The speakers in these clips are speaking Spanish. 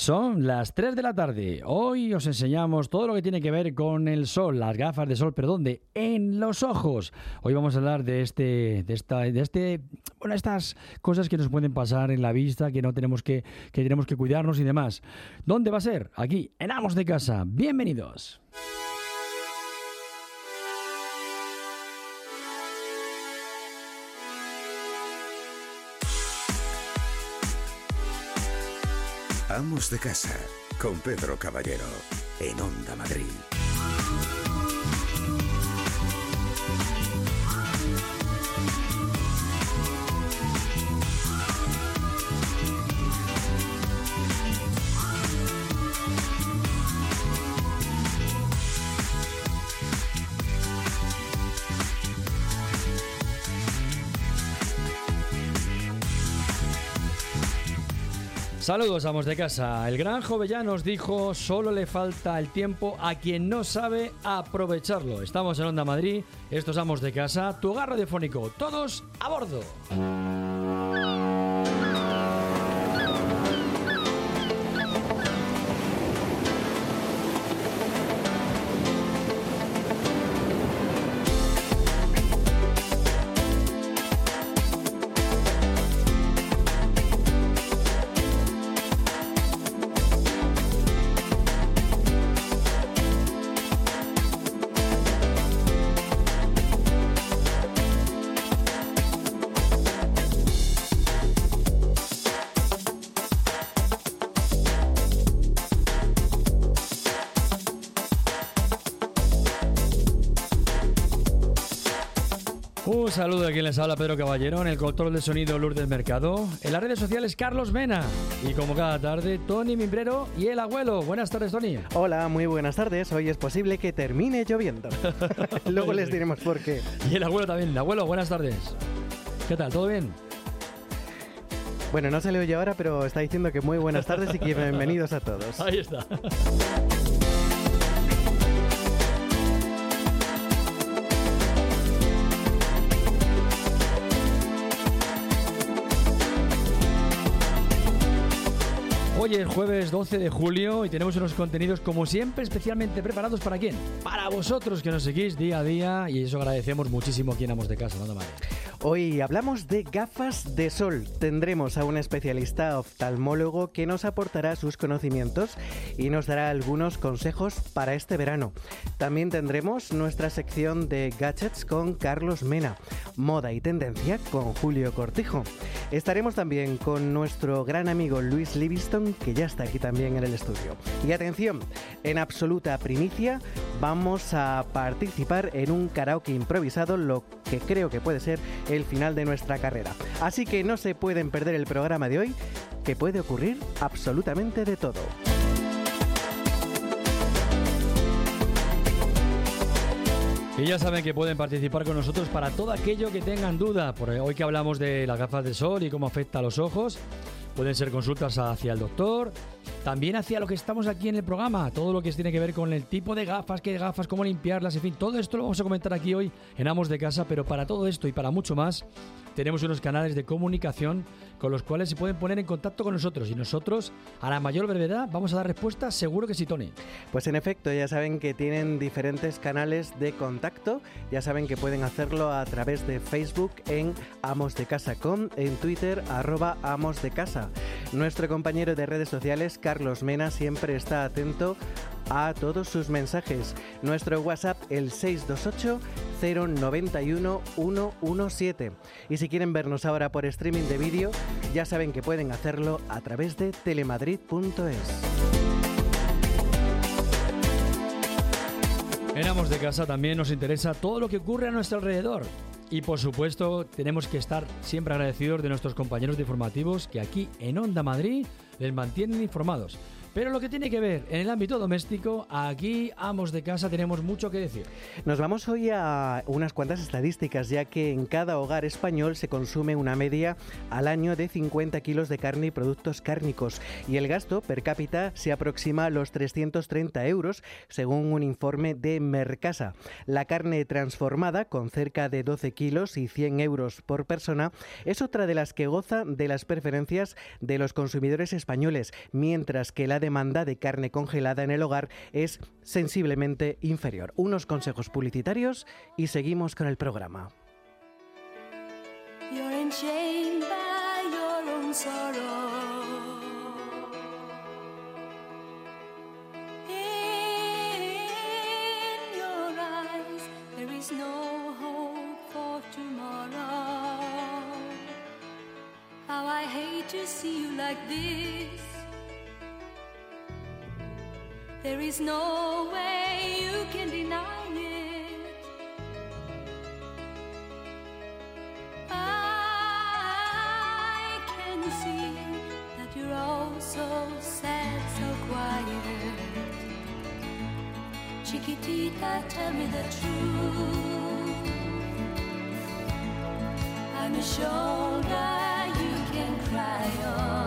Son las 3 de la tarde. Hoy os enseñamos todo lo que tiene que ver con el sol, las gafas de sol, pero ¿dónde? En los ojos. Hoy vamos a hablar de este, de esta, de este, bueno, estas cosas que nos pueden pasar en la vista, que no tenemos que, que tenemos que cuidarnos y demás. ¿Dónde va a ser? Aquí, en Amos de Casa. Bienvenidos. Amos de Casa, con Pedro Caballero, en Onda Madrid. Saludos, amos de casa. El gran Jovellán nos dijo, solo le falta el tiempo a quien no sabe aprovecharlo. Estamos en Onda Madrid, estos amos de casa, tu hogar radiofónico, todos a bordo. Un saludo a quien les habla Pedro Caballero, en el control de sonido Lourdes Mercado, en las redes sociales Carlos Mena y como cada tarde Tony Mimbrero y el abuelo. Buenas tardes Tony. Hola, muy buenas tardes. Hoy es posible que termine lloviendo. Luego les diremos por qué. Y el abuelo también. Abuelo, buenas tardes. ¿Qué tal? ¿Todo bien? Bueno, no se le oye ahora, pero está diciendo que muy buenas tardes y que bienvenidos a todos. Ahí está. Hoy es jueves 12 de julio y tenemos unos contenidos como siempre especialmente preparados para quién? Para vosotros que nos seguís día a día y eso agradecemos muchísimo aquí en Amos de Casa, ¿no, Madre? Hoy hablamos de gafas de sol. Tendremos a un especialista oftalmólogo que nos aportará sus conocimientos y nos dará algunos consejos para este verano. También tendremos nuestra sección de gadgets con Carlos Mena, moda y tendencia con Julio Cortijo. Estaremos también con nuestro gran amigo Luis Livingston que ya está aquí también en el estudio. Y atención, en absoluta primicia vamos a participar en un karaoke improvisado, lo que creo que puede ser el final de nuestra carrera. Así que no se pueden perder el programa de hoy, que puede ocurrir absolutamente de todo. Y ya saben que pueden participar con nosotros para todo aquello que tengan duda. Por hoy que hablamos de las gafas de sol y cómo afecta a los ojos, pueden ser consultas hacia el doctor, también hacia lo que estamos aquí en el programa, todo lo que tiene que ver con el tipo de gafas, qué gafas, cómo limpiarlas, en fin, todo esto lo vamos a comentar aquí hoy en Amos de Casa, pero para todo esto y para mucho más, tenemos unos canales de comunicación con los cuales se pueden poner en contacto con nosotros y nosotros, a la mayor brevedad, vamos a dar respuesta, seguro que sí, Tony. Pues en efecto, ya saben que tienen diferentes canales de contacto, ya saben que pueden hacerlo a través de Facebook en Amos de Casa en Twitter arroba Amos de Casa. Nuestro compañero de redes sociales, Carlos Mena, siempre está atento a todos sus mensajes. Nuestro WhatsApp el 628 091 117. Y si quieren vernos ahora por streaming de vídeo, ya saben que pueden hacerlo a través de telemadrid.es. En Amos de Casa también nos interesa todo lo que ocurre a nuestro alrededor. Y por supuesto, tenemos que estar siempre agradecidos de nuestros compañeros de informativos que aquí en Onda Madrid les mantienen informados. Pero lo que tiene que ver en el ámbito doméstico, aquí, amos de casa, tenemos mucho que decir. Nos vamos hoy a unas cuantas estadísticas, ya que en cada hogar español se consume una media al año de 50 kilos de carne y productos cárnicos, y el gasto per cápita se aproxima a los 330 euros, según un informe de Mercasa. La carne transformada, con cerca de 12 kilos y 100 euros por persona, es otra de las que goza de las preferencias de los consumidores españoles, mientras que la demanda de carne congelada en el hogar es sensiblemente inferior. Unos consejos publicitarios y seguimos con el programa. To see you like this. There is no way you can deny it. I can see that you're all so sad, so quiet. Chiquitita, tell me the truth. I'm a shoulder you can cry on.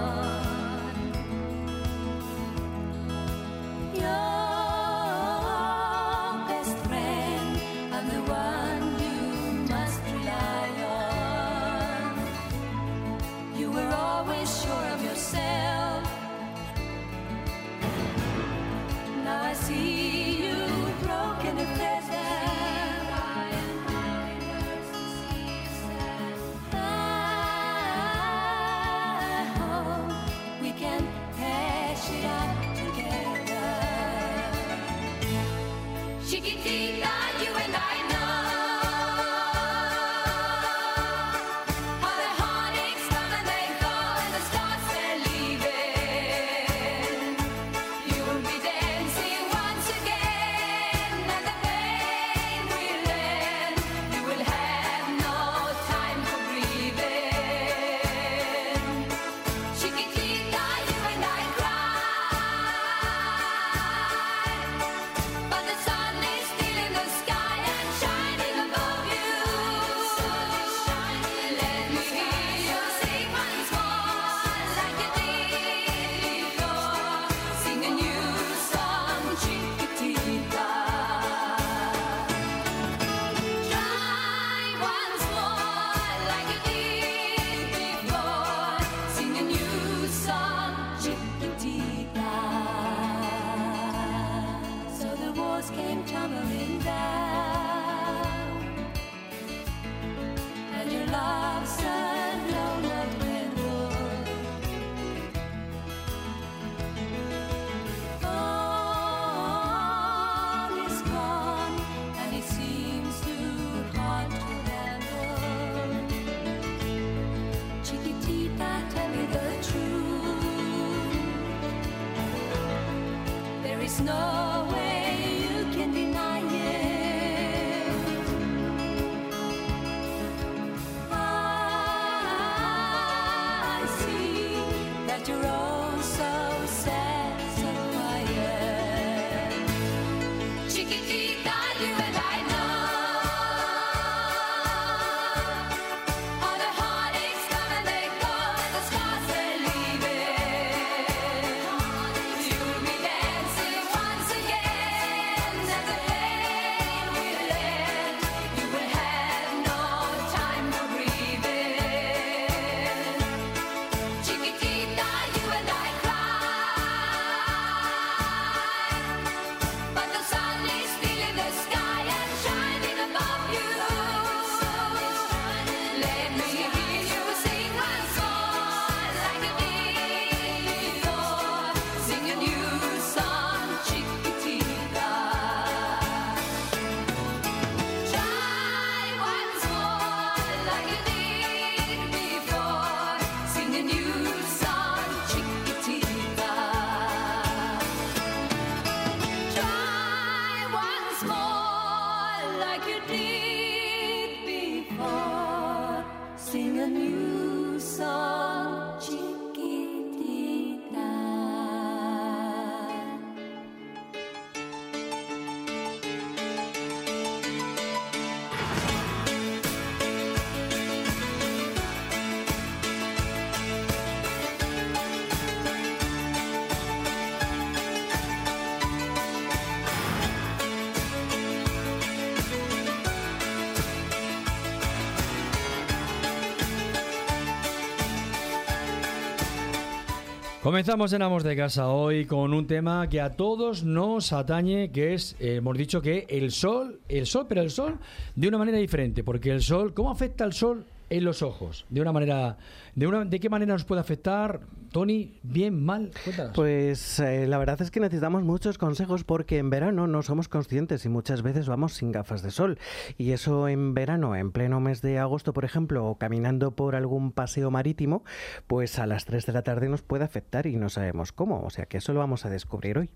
Comenzamos en Amos de Casa hoy con un tema que a todos nos atañe, que es, eh, hemos dicho que el sol, el sol, pero el sol de una manera diferente, porque el sol, ¿cómo afecta el sol en los ojos? De una manera, de una, ¿de qué manera nos puede afectar, Tony? Bien, mal, cuéntanos. Pues eh, la verdad es que necesitamos muchos consejos porque en verano no somos conscientes y muchas veces vamos sin gafas de sol. Y eso en verano, en pleno mes de agosto, por ejemplo, o caminando por algún paseo marítimo, pues a las 3 de la tarde nos puede afectar y no sabemos cómo. O sea que eso lo vamos a descubrir hoy.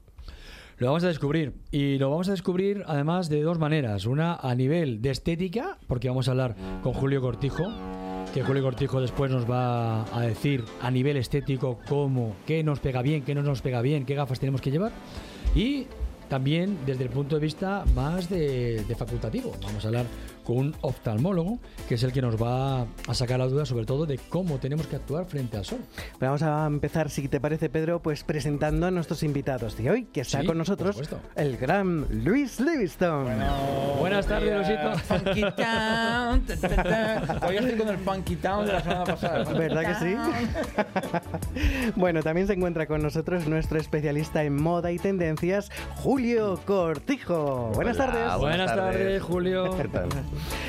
Lo vamos a descubrir. Y lo vamos a descubrir además de dos maneras. Una a nivel de estética, porque vamos a hablar con Julio Cortijo, que Julio Cortijo después nos va a decir a nivel estético cómo, qué nos pega bien, qué no nos pega bien, qué gafas tenemos que llevar. Y también desde el punto de vista más de, de facultativo. Vamos a hablar con un oftalmólogo, que es el que nos va a sacar la duda sobre todo de cómo tenemos que actuar frente al sol. Vamos a empezar, si te parece, Pedro, pues presentando a nuestros invitados de hoy, que está Sí, con nosotros el gran Luis Livingston. Buenas tardes, Luisito. Funky Town. ta, ta, ta. Todavía estoy con el Funky Town de la semana pasada. ¿Verdad que sí? bueno, también se encuentra con nosotros nuestro especialista en moda y tendencias, Julio Cortijo. Buenas Hola, tardes. Buenas tardes, Julio. ¿Qué tal?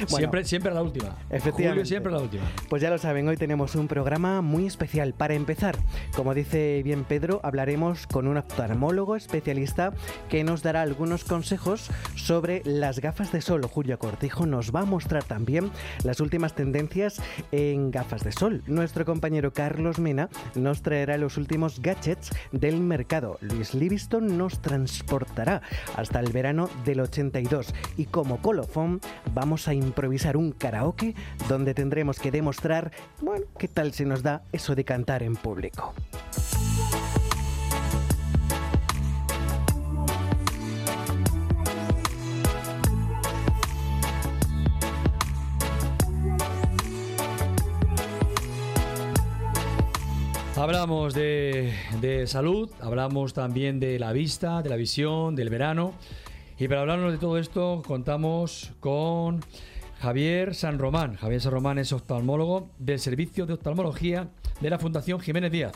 Siempre, siempre la última. Efectivamente. Julio siempre la última. Pues ya lo saben, hoy tenemos un programa muy especial. Para empezar, como dice bien Pedro, hablaremos con un oftalmólogo especialista que nos dará algunos consejos sobre las gafas de sol. Julio Cortijo nos va a mostrar también las últimas tendencias en gafas de sol. Nuestro compañero Carlos Mena nos traerá los últimos gadgets del mercado. Luis Livingston nos transportará hasta el verano del 82 y como colofón vamos a improvisar un karaoke donde tendremos que demostrar, bueno, qué tal se nos da eso de cantar en público. Hablamos de, de salud, hablamos también de la vista, de la visión, del verano. Y para hablarnos de todo esto, contamos con Javier San Román. Javier San Román es oftalmólogo del Servicio de Oftalmología de la Fundación Jiménez Díaz.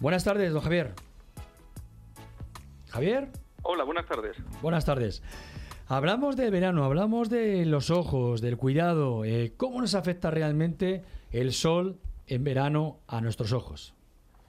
Buenas tardes, don Javier. Javier, Hola, buenas tardes. buenas tardes. Hablamos del verano, hablamos de los ojos, del cuidado. eh, ¿Cómo nos afecta realmente el sol en verano a nuestros ojos?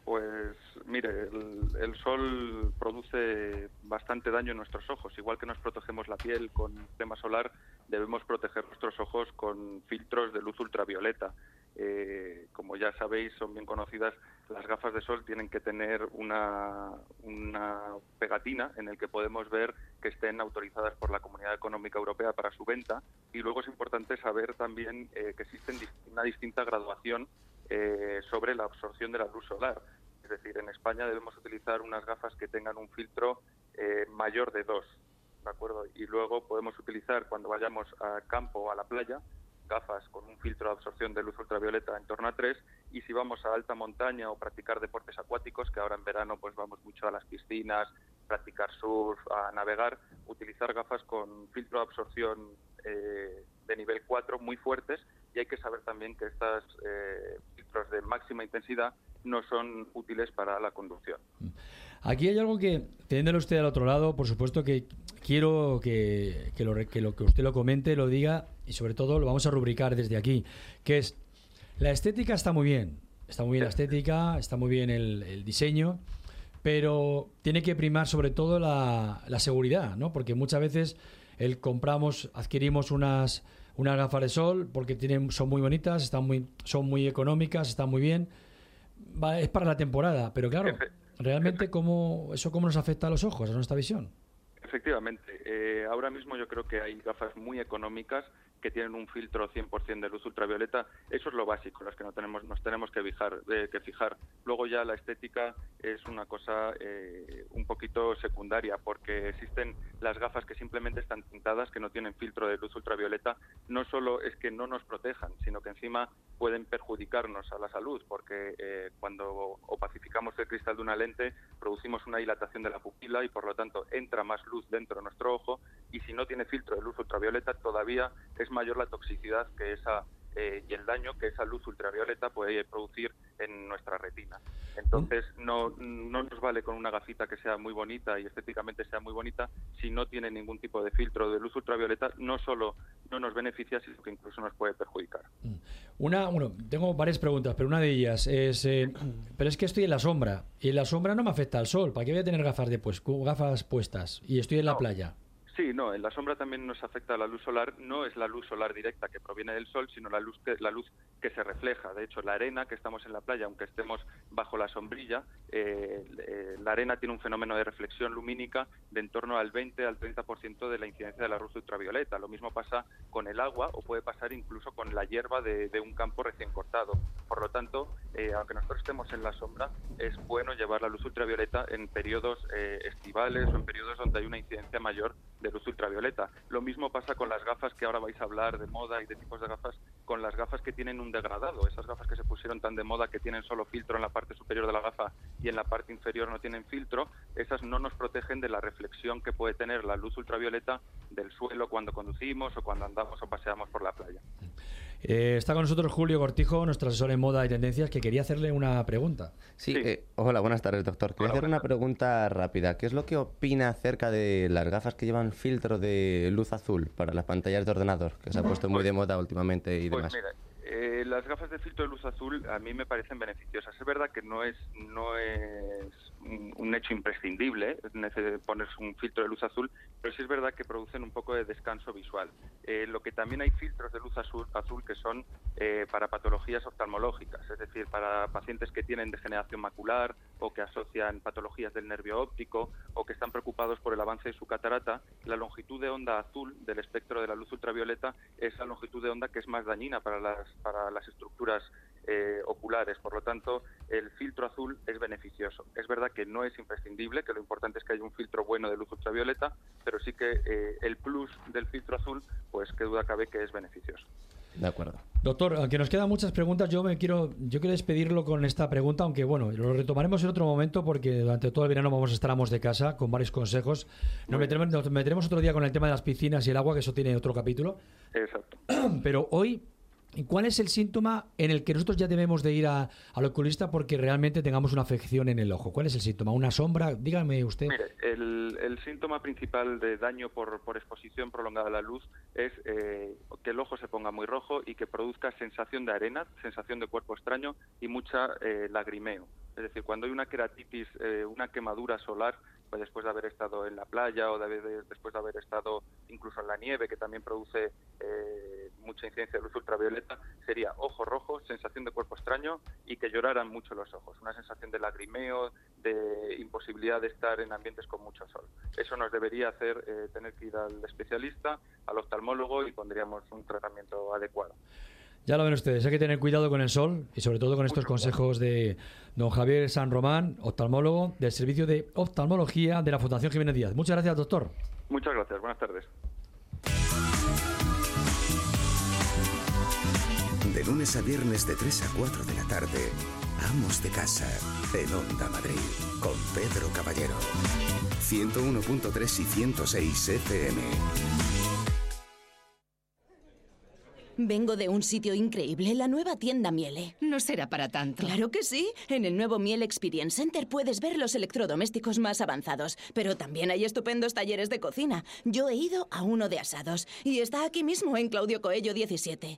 Pues mire, el, el sol produce bastante daño en nuestros ojos. Igual que nos protegemos la piel con crema solar, debemos proteger nuestros ojos con filtros de luz ultravioleta. Eh, como ya sabéis, son bien conocidas, las gafas de sol tienen que tener una, una pegatina en el que podemos ver que estén autorizadas por la Comunidad Económica Europea para su venta. Y luego es importante saber también eh, que existe una distinta graduación eh, sobre la absorción de la luz solar. Es decir, en España debemos utilizar unas gafas que tengan un filtro eh, mayor de 2, ¿de acuerdo? Y luego podemos utilizar cuando vayamos a campo o a la playa gafas con un filtro de absorción de luz ultravioleta en torno a 3 y si vamos a alta montaña o practicar deportes acuáticos, que ahora en verano pues vamos mucho a las piscinas, practicar surf, a navegar, utilizar gafas con filtro de absorción eh, de nivel 4 muy fuertes y hay que saber también que estos filtros de máxima intensidad no son útiles para la conducción. Aquí hay algo que, teniéndolo usted al otro lado, por supuesto que quiero que, que lo, que usted lo comente, lo diga y sobre todo lo vamos a rubricar desde aquí, que es, la estética está muy bien, está muy bien la estética, está muy bien el, el diseño, pero tiene que primar sobre todo la, la seguridad, ¿no? Porque muchas veces el compramos, adquirimos unas, unas gafas de sol porque tienen, son muy bonitas, están muy, son muy económicas, están muy bien, va- es para la temporada, pero claro, Efe- realmente cómo eso cómo nos afecta a los ojos, a nuestra visión. Efectivamente, eh, ahora mismo yo creo que hay gafas muy económicas que tienen un filtro 100% de luz ultravioleta. Eso es lo básico, los que no tenemos, nos tenemos que fijar, eh. Luego ya la estética es una cosa eh, un poquito secundaria, porque existen las gafas que simplemente están tintadas, que no tienen filtro de luz ultravioleta. No solo es que no nos protejan, sino que encima pueden perjudicarnos a la salud, porque eh, cuando opacificamos el cristal de una lente, producimos una dilatación de la pupila y por lo tanto entra más luz dentro de nuestro ojo y si no tiene filtro de luz ultravioleta todavía es mayor la toxicidad que esa eh, y el daño que esa luz ultravioleta puede producir en nuestra retina. Entonces, no, no nos vale con una gafita que sea muy bonita y estéticamente sea muy bonita si no tiene ningún tipo de filtro de luz ultravioleta, no solo no nos beneficia, sino que incluso nos puede perjudicar. Una, bueno, tengo varias preguntas, pero una de ellas es, eh, pero es que estoy en la sombra y en la sombra no me afecta el sol. ¿Para qué voy a tener gafas de pues, gafas puestas y estoy en la No. playa? Sí, no, en la sombra también nos afecta la luz solar. No es la luz solar directa que proviene del sol, sino la luz que, la luz que se refleja. De hecho, la arena que estamos en la playa, aunque estemos bajo la sombrilla, eh, eh, la arena tiene un fenómeno de reflexión lumínica de en torno al 20 al 30% de la incidencia de la luz ultravioleta. Lo mismo pasa con el agua o puede pasar incluso con la hierba de, de un campo recién cortado. Por lo tanto, eh, aunque nosotros estemos en la sombra, es bueno llevar la luz ultravioleta en periodos eh, estivales o en periodos donde hay una incidencia mayor de luz ultravioleta. Lo mismo pasa con las gafas que ahora vais a hablar de moda y de tipos de gafas, con las gafas que tienen un degradado, esas gafas que se pusieron tan de moda que tienen solo filtro en la parte superior de la gafa y en la parte inferior no tienen filtro, esas no nos protegen de la reflexión que puede tener la luz ultravioleta del suelo cuando conducimos o cuando andamos o paseamos por la playa. Eh, está con nosotros Julio Cortijo, nuestro asesor en moda y tendencias, que quería hacerle una pregunta. Sí, Sí. eh, hola, buenas tardes, doctor. Quería Hola, hacer una pregunta rápida. ¿Qué es lo que opina acerca de las gafas que llevan filtro de luz azul para las pantallas de ordenador, que se ha puesto muy de moda últimamente y Pues demás? mira, eh, las gafas de filtro de luz azul a mí me parecen beneficiosas. Es verdad que no es no es un, hecho imprescindible ponerse un filtro de luz azul, pero sí es verdad que producen un poco de descanso visual. Eh, lo que también hay filtros de luz azul, azul que son eh, para patologías oftalmológicas, es decir, para pacientes que tienen degeneración macular o que asocian patologías del nervio óptico o que están preocupados por el avance de su catarata, la longitud de onda azul del espectro de la luz ultravioleta es la longitud de onda que es más dañina para las, para las estructuras eh, oculares. Por lo tanto, el filtro azul es beneficioso. Es verdad que no es imprescindible, que lo importante es que haya un filtro bueno de luz ultravioleta, pero sí que eh, el plus del filtro azul, pues qué duda cabe que es beneficioso. De acuerdo. Doctor, aunque nos quedan muchas preguntas, yo me quiero, yo quiero despedirlo con esta pregunta, aunque bueno, lo retomaremos en otro momento porque durante todo el verano vamos a estar amos de casa con varios consejos. Nos meteremos, nos meteremos otro día con el tema de las piscinas y el agua, que eso tiene otro capítulo. Exacto. Pero hoy, ¿cuál es el síntoma en el que nosotros ya debemos de ir a- al oculista porque realmente tengamos una afección en el ojo? ¿Cuál es el síntoma? ¿Una sombra? Dígame usted. Mire, el, el síntoma principal de daño por, por exposición prolongada a la luz es eh, que el ojo se ponga muy rojo y que produzca sensación de arena, sensación de cuerpo extraño y mucha eh, lagrimeo. Es decir, cuando hay una queratitis, eh, una quemadura solar, pues después de haber estado en la playa o de haber- de- después de haber estado incluso en la nieve, que también produce eh, mucha incidencia de luz ultravioleta, sería ojo rojo, sensación de cuerpo extraño y que lloraran mucho los ojos. Una sensación de lagrimeo, de imposibilidad de estar en ambientes con mucho sol. Eso nos debería hacer eh, tener que ir al especialista, al oftalmólogo y pondríamos un tratamiento adecuado. Ya lo ven ustedes, hay que tener cuidado con el sol y sobre todo con estos consejos de don Javier San Román, oftalmólogo del Servicio de Oftalmología de la Fundación Jiménez Díaz. Muchas gracias, doctor. Muchas gracias. Buenas tardes. De lunes a viernes de 3 a 4 de la tarde, Amos de Casa, en Onda Madrid, con Pedro Caballero. 101.3 y 106 FM. Vengo de un sitio increíble, la nueva tienda Miele. No será para tanto. Claro que sí. En el nuevo Miele Experience Center puedes ver los electrodomésticos más avanzados, pero también hay estupendos talleres de cocina. Yo he ido a uno de asados y está aquí mismo en Claudio Coello 17.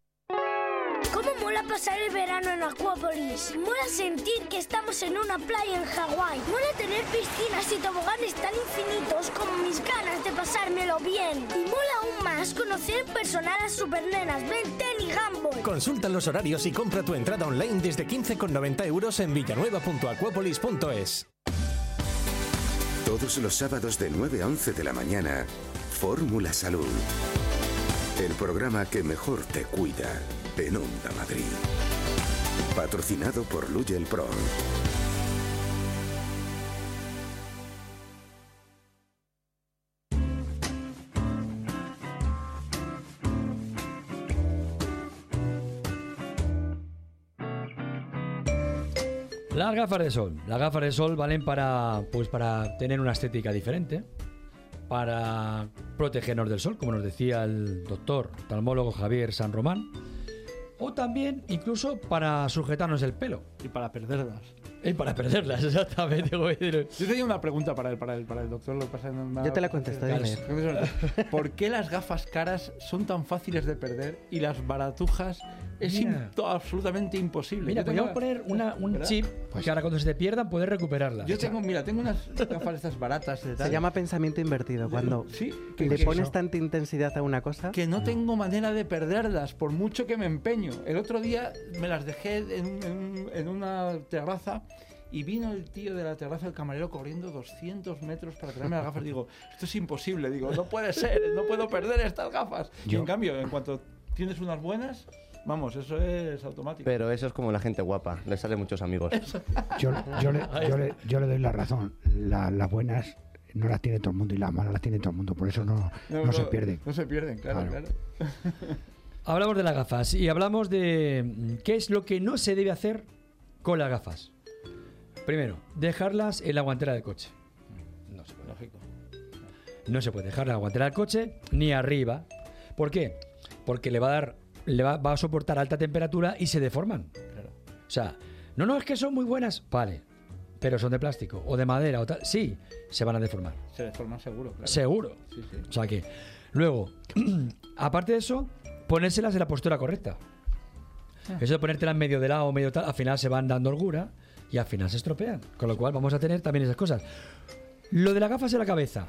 ¿Cómo mola pasar el verano en Acuópolis? Mola sentir que estamos en una playa en Hawái. Mola tener piscinas y toboganes tan infinitos como mis ganas de pasármelo bien. Y mola aún más conocer en persona a las supernenas Ben 10 y Gumball. Consulta los horarios y compra tu entrada online desde 15,90 euros en villanueva.aquapolis.es. Todos los sábados de 9 a 11 de la mañana, Fórmula Salud. El programa que mejor te cuida en Onda Madrid. Patrocinado por Luyel Pro. Las gafas de sol. Las gafas de sol valen para, pues para tener una estética diferente, para protegernos del sol, como nos decía el doctor oftalmólogo Javier San Román o también incluso para sujetarnos el pelo. Y para perderlas. Y para perderlas, exactamente. Yo tenía una pregunta para el, para el, para el doctor. Lo que pasa ha- Yo te la contesto. ¿Por qué las gafas caras son tan fáciles de perder y las baratujas es absolutamente imposible? Mira, podríamos poner una- un ¿verdad? chip que ahora cuando se te pierdan puedes recuperarlas. Yo tengo, mira, tengo unas gafas estas baratas de tal. Se llama pensamiento invertido. Cuando Sí, le pones eso. tanta intensidad a una cosa. que no tengo manera de perderlas, por mucho que me empeño. El otro día me las dejé en, en en una terraza y vino el tío de la terraza, el camarero, corriendo 200 metros para traerme las gafas. Digo, esto es imposible. Digo, no puede ser, no puedo perder estas gafas. Y Yo- en cambio, en cuanto tienes unas buenas, vamos, eso es automático. Pero eso es como la gente guapa, le salen muchos amigos. Yo, yo, le, yo, le, yo le doy la razón. La- las buenas no las tiene todo el mundo y las malas las tiene todo el mundo. Por eso no, no, se pierden. No se pierden, claro, Claro. claro. Hablamos de las gafas y hablamos de qué es lo que no se debe hacer con las gafas. Primero, dejarlas en la guantera del coche. No se puede. Lógico. No se puede dejar en la guantera del coche ni arriba. ¿Por qué? Porque le va a dar, le va, va a soportar alta temperatura y se deforman. Claro. O sea, no, no, es que son muy buenas. Vale. Pero son de plástico o de madera o tal. Sí, se van a deformar. Se deforman seguro, claro. Seguro. Sí, sí. O sea que, luego, aparte de eso, ponérselas en la postura correcta. Ah. Eso de ponértelas medio de lado o medio tal, al final se van dando holgura y al final se estropean. Con lo cual vamos a tener también esas cosas. Lo de las gafas en la cabeza,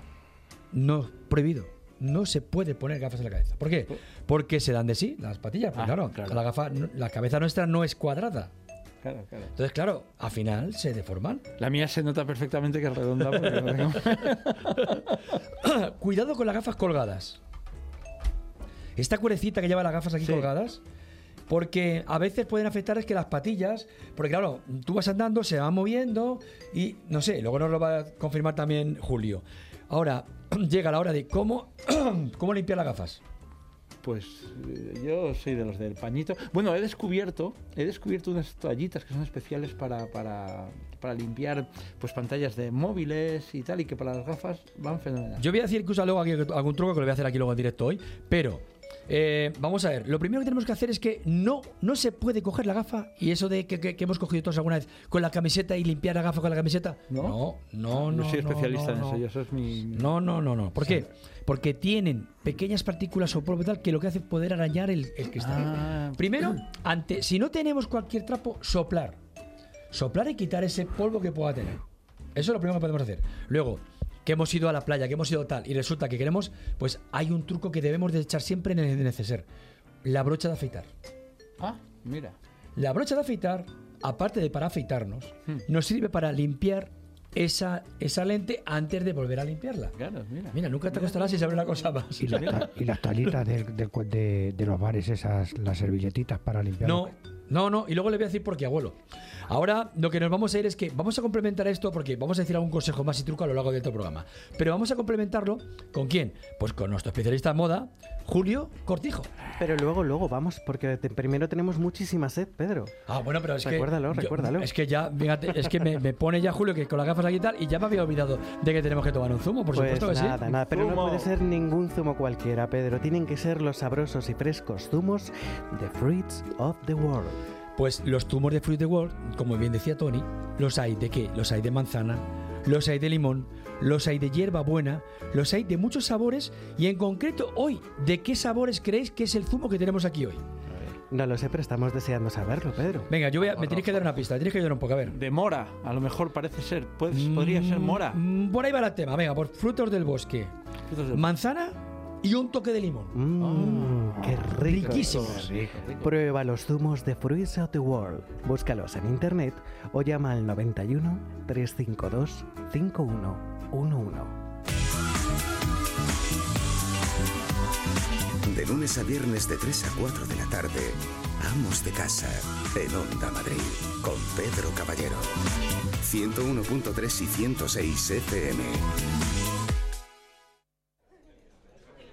no, prohibido. No se puede poner gafas en la cabeza. ¿Por qué? Porque se dan de sí las patillas. Porque Ah, claro, claro. La, gafa, la cabeza nuestra no es cuadrada. Claro, claro. Entonces, claro, al final se deforman. La mía se nota perfectamente que es redonda. porque Cuidado con las gafas colgadas. Esta cuerecita que lleva las gafas aquí Sí. colgadas, porque a veces pueden afectar es que las patillas, porque claro, tú vas andando, se van moviendo y no sé, luego nos lo va a confirmar también Julio. Ahora, llega la hora de cómo, cómo limpiar las gafas. Pues eh, yo soy de los del pañito. Bueno, he descubierto, he descubierto unas toallitas que son especiales para, para, para limpiar pues pantallas de móviles y tal, y que para las gafas van fenomenal. Yo voy a decir que usa luego aquí algún truco que lo voy a hacer aquí luego en directo hoy, pero eh, vamos a ver, lo primero que tenemos que hacer es que no, no se puede coger la gafa y eso de que, que- que hemos cogido todos alguna vez con la camiseta y limpiar la gafa con la camiseta. ¿No? no, no. no soy especialista no, en eso, eso es mi... No, no, no, no. ¿Por qué? Porque tienen pequeñas partículas o polvo y tal que lo que hace es poder arañar el, el cristal. Ah. Primero, ante, si no tenemos cualquier trapo, soplar. Soplar y quitar ese polvo que pueda tener. Eso es lo primero que podemos hacer. Luego, que hemos ido a la playa, que hemos ido tal, y resulta que queremos, pues hay un truco que debemos de echar siempre en el neceser. La brocha de afeitar. Ah, mira. La brocha de afeitar, aparte de para afeitarnos, nos sirve para limpiar esa, esa lente antes de volver a limpiarla. Claro, mira. Mira, nunca te acostarás sin saber una cosa más. Y, las ta- y las toallitas del- del cu- de, de los bares, esas, las servilletitas para limpiar. No, no, no. Y luego le voy a decir por qué, abuelo. Ahora lo que nos vamos a ir es que vamos a complementar esto porque vamos a decir algún consejo más y truco a lo largo de todo el programa. Pero vamos a complementarlo con quién? Pues con nuestro especialista en moda, Julio Cortijo. Pero luego, luego vamos, porque te- primero tenemos muchísima sed, Pedro. Ah, bueno, pero es Recuérdalo, que. yo- recuérdalo. Es que ya, fíjate, es que me, me pone ya Julio que con las gafas aquí y tal, y ya me había olvidado de que tenemos que tomar un zumo, por pues supuesto que nada, sí. nada, pero no puede ser ningún zumo cualquiera, Pedro. Tienen que ser los sabrosos y frescos zumos de Fruits of the World. Pues los zumos de Fruit the World, como bien decía Tony, los hay de qué? Los hay de manzana, los hay de limón, los hay de hierba buena, los hay de muchos sabores y en concreto hoy, ¿de qué sabores creéis que es el zumo que tenemos aquí hoy? No lo sé, pero estamos deseando saberlo, Pedro. Venga, yo voy a, me tenéis que dar una pista, me tenéis que ayudar un poco, a ver. De mora, a lo mejor parece ser. Podría ser mora. Mm, Por ahí va el tema, venga, por frutos del bosque. Frutos del- Manzana y un toque de limón. Mmm, qué rico. Riquísimos. Prueba los zumos de Fruits of the World. Búscalos en internet o llama al 91 352 5111. De lunes a viernes de 3 a 4 de la tarde, Amos de Casa, en Onda Madrid, con Pedro Caballero. 101.3 y 106 FM.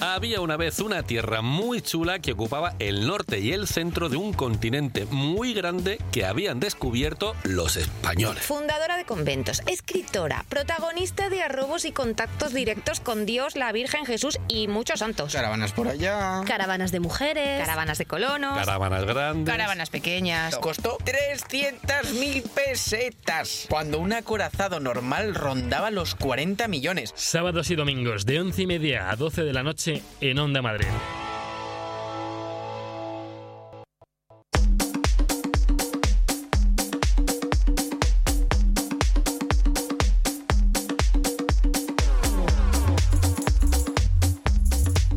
Había una vez una tierra muy chula que ocupaba el norte y el centro de un continente muy grande que habían descubierto los españoles. Fundadora de conventos, escritora, protagonista de arrobos y contactos directos con Dios, la Virgen, Jesús y muchos santos. Caravanas por allá. Caravanas de mujeres. Caravanas de colonos. Caravanas grandes. Caravanas pequeñas. Costó 300.000 pesetas, cuando un acorazado normal rondaba los 40 millones. Sábados y domingos de 11 y media a 12 de la noche en Onda Madrid.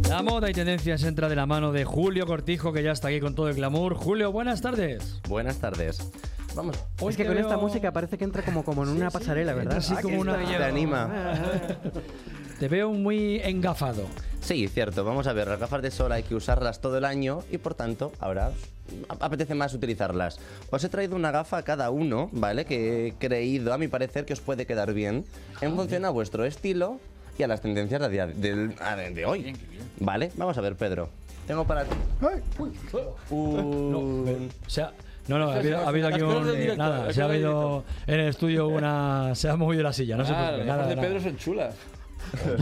La moda y tendencias entra de la mano de Julio Cortijo, que ya está aquí con todo el glamour. Julio, buenas tardes. Buenas tardes. Vamos. es que con esta música parece que entra como, como en una pasarela, ¿verdad? Así como una... Te anima. Te veo muy engafado. Sí, cierto. Vamos a ver, las gafas de sol hay que usarlas todo el año y por tanto ahora apetece más utilizarlas. Os he traído una gafa a cada uno, ¿vale? Que he creído, a mi parecer, que os puede quedar bien en función a vuestro estilo y a las tendencias de, del- a- de hoy. ¿Vale? Vamos a ver, Pedro. Tengo para ti un... O sea, no, no, ha habido, ha habido aquí un... director, nada, se ha habido en el estudio una... Se ha movido la silla, no se Ah, preocupe, las nada, de nada. Pedro son chulas.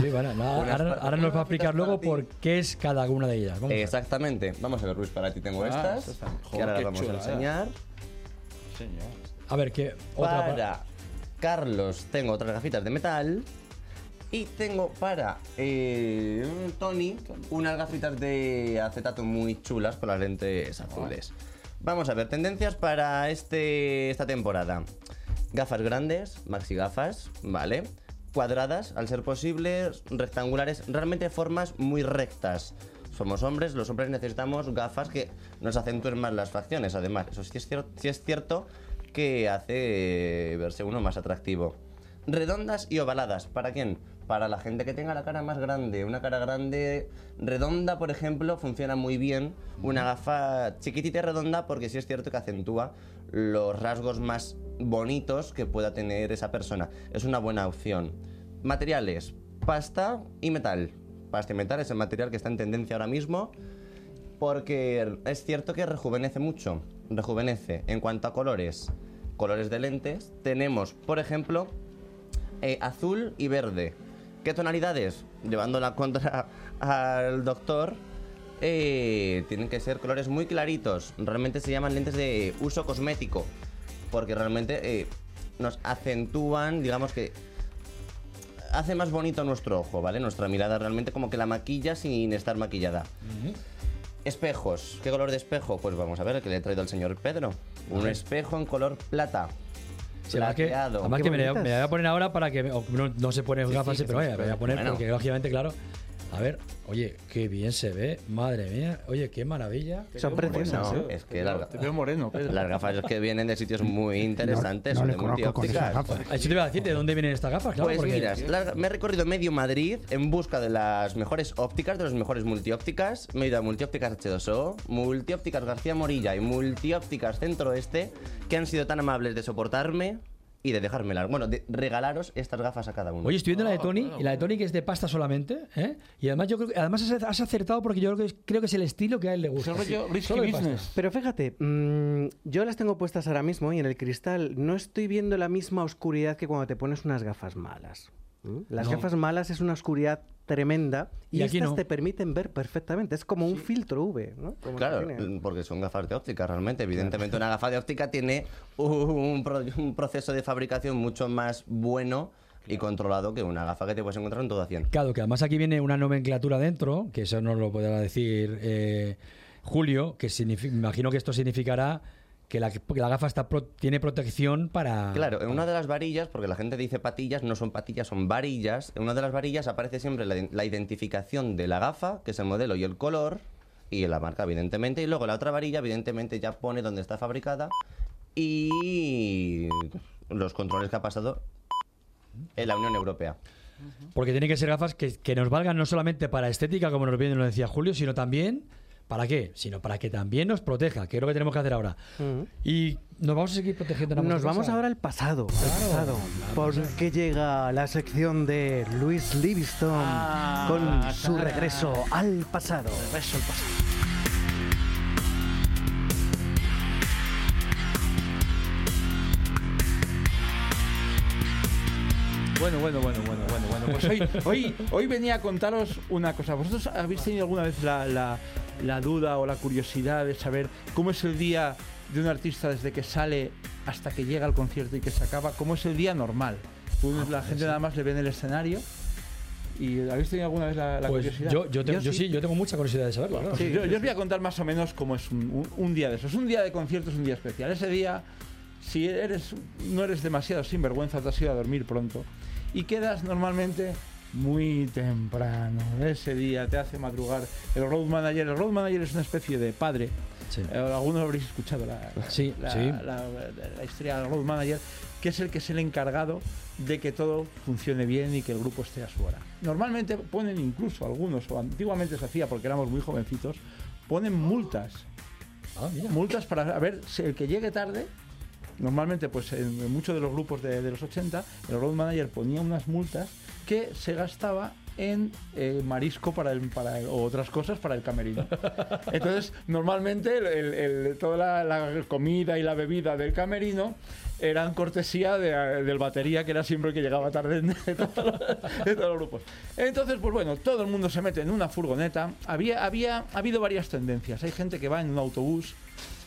Sí, bueno, ahora, nos va a explicar luego por qué es cada una de ellas. Vamos a ver. Exactamente. Vamos a ver, Luis, para ti tengo Ah, estas. que ahora las vamos a enseñar. Señor. A ver, ¿qué otra pa- Para Carlos tengo otras gafitas de metal. Y tengo para eh, Tony unas gafitas de acetato muy chulas con las lentes azules. Vamos a ver, tendencias para este, esta temporada. Gafas grandes, maxi gafas, ¿vale? Cuadradas, al ser posible, rectangulares, realmente formas muy rectas. Somos hombres, los hombres necesitamos gafas que nos acentúen más las facciones, además. Eso sí es, cierto que hace verse uno más atractivo. Redondas y ovaladas, ¿para quién? Para la gente que tenga la cara más grande. Una cara grande redonda, por ejemplo, funciona muy bien. Una gafa chiquitita y redonda porque sí es cierto que acentúa los rasgos más bonitos que pueda tener esa persona. Es una buena opción. Materiales, pasta y metal. Pasta y metal es el material que está en tendencia ahora mismo porque es cierto que rejuvenece mucho. Rejuvenece en cuanto a colores. Colores de lentes. Tenemos, por ejemplo, eh, azul y verde. ¿Qué tonalidades? Llevando la contra al doctor, eh, tienen que ser colores muy claritos. Realmente se llaman lentes de uso cosmético. Porque realmente eh, nos acentúan, digamos que hace más bonito nuestro ojo, ¿vale? Nuestra mirada realmente como que la maquilla sin estar maquillada. Espejos. ¿Qué color de espejo? Pues vamos a ver el que le he traído al señor Pedro. Un espejo en color plata. Sí, además que, además Qué que me, me voy a poner ahora para que... no, no se pone Sí, gafas, sí, pero sí, vaya, me voy a poner bueno. porque lógicamente, claro... A ver, oye, qué bien se ve, madre mía. Oye, qué maravilla. Son preciosas, Bueno, ¿eh? es que las, Te veo moreno, Pedro. las gafas es que vienen de sitios muy interesantes, no son le de conozco con esas multiópticas. Eso te iba a decir, ¿de dónde vienen estas gafas? Claro, Pues porque... mira, la- me he recorrido medio Madrid en busca de las mejores ópticas, de las mejores multiópticas. Me he ido a Multiópticas H2O, Multiópticas García Morilla y Multiópticas Centro Este, que han sido tan amables de soportarme y de dejármelas. Bueno, de regalaros estas gafas a cada uno. Oye, estoy viendo la de Tony, y la de Tony que es de pasta solamente, ¿eh? Y además yo creo que además has- acertado porque yo creo que, creo que es el estilo que a él le gusta. Sí, solo de pasta. Pero fíjate, mm, yo las tengo puestas ahora mismo y en el cristal no estoy viendo la misma oscuridad que cuando te pones unas gafas malas. Las No. gafas malas es una oscuridad tremenda y, Y aquí estas no. te permiten ver perfectamente. Es como un filtro V, ¿no? Como Claro, porque son gafas de óptica realmente. Evidentemente una gafa de óptica tiene un, pro- un proceso de fabricación mucho más bueno y controlado que una gafa que te puedes encontrar en todo a 100. Claro, que además aquí viene una nomenclatura dentro, que eso no lo podrá decir eh, Julio, que me imagino que esto significará que la, que la gafa está pro- tiene protección para... Claro, en una de las varillas, porque la gente dice patillas, no son patillas, son varillas. En una de las varillas aparece siempre la, la identificación de la gafa, que es el modelo y el color, y la marca, evidentemente. Y luego la otra varilla, evidentemente, ya pone dónde está fabricada y los controles que ha pasado en la Unión Europea. Porque tienen que ser gafas que, que nos valgan no solamente para estética, como nos bien lo decía Julio, sino también, ¿para qué? Sino para que también nos proteja, que es lo que tenemos que hacer ahora. Y nos vamos a seguir protegiendo. Nos vamos ahora al pasado, al pasado, porque llega la sección de Luis Livingston Ah, con su claro. regreso al pasado. Regreso al pasado. Bueno, bueno, bueno, bueno, bueno, bueno. Pues hoy, hoy, hoy venía a contaros una cosa. ¿Vosotros habéis tenido alguna vez la, la- la duda o la curiosidad de saber cómo es el día de un artista desde que sale hasta que llega al concierto y que se acaba? ¿Cómo es el día normal? Tú, la gente nada más le ve en el escenario. ¿Y habéis tenido alguna vez la, la Pues curiosidad? yo, yo, sí, yo tengo mucha curiosidad de saberlo. claro. Sí, yo, os voy a contar más o menos cómo es un, un- un día de esos. Un día de concierto es un día especial. Ese día, si eres, no eres demasiado sinvergüenza, te has ido a dormir pronto y quedas normalmente muy temprano. Ese día te hace madrugar el road manager. El road manager es una especie de padre. Eh, algunos habréis escuchado la, Sí, la, sí. la- la historia del road manager, que es el que es el encargado de que todo funcione bien y que el grupo esté a su hora. Normalmente ponen incluso algunos, o antiguamente se hacía porque éramos muy jovencitos, ponen multas. multas para ver si el que llegue tarde. Normalmente, pues en, muchos de los grupos de, de los 80, el road manager ponía unas multas que se gastaba en eh, marisco para el, para el- o otras cosas para el camerino. Entonces, normalmente el- toda la, la comida y la bebida del camerino eran cortesía de- del batería, que era siempre el que llegaba tarde en- de todos, los, de todos los grupos. Entonces, pues bueno, todo el mundo se mete en una furgoneta. Había, había ha habido varias tendencias. Hay gente que va en un autobús,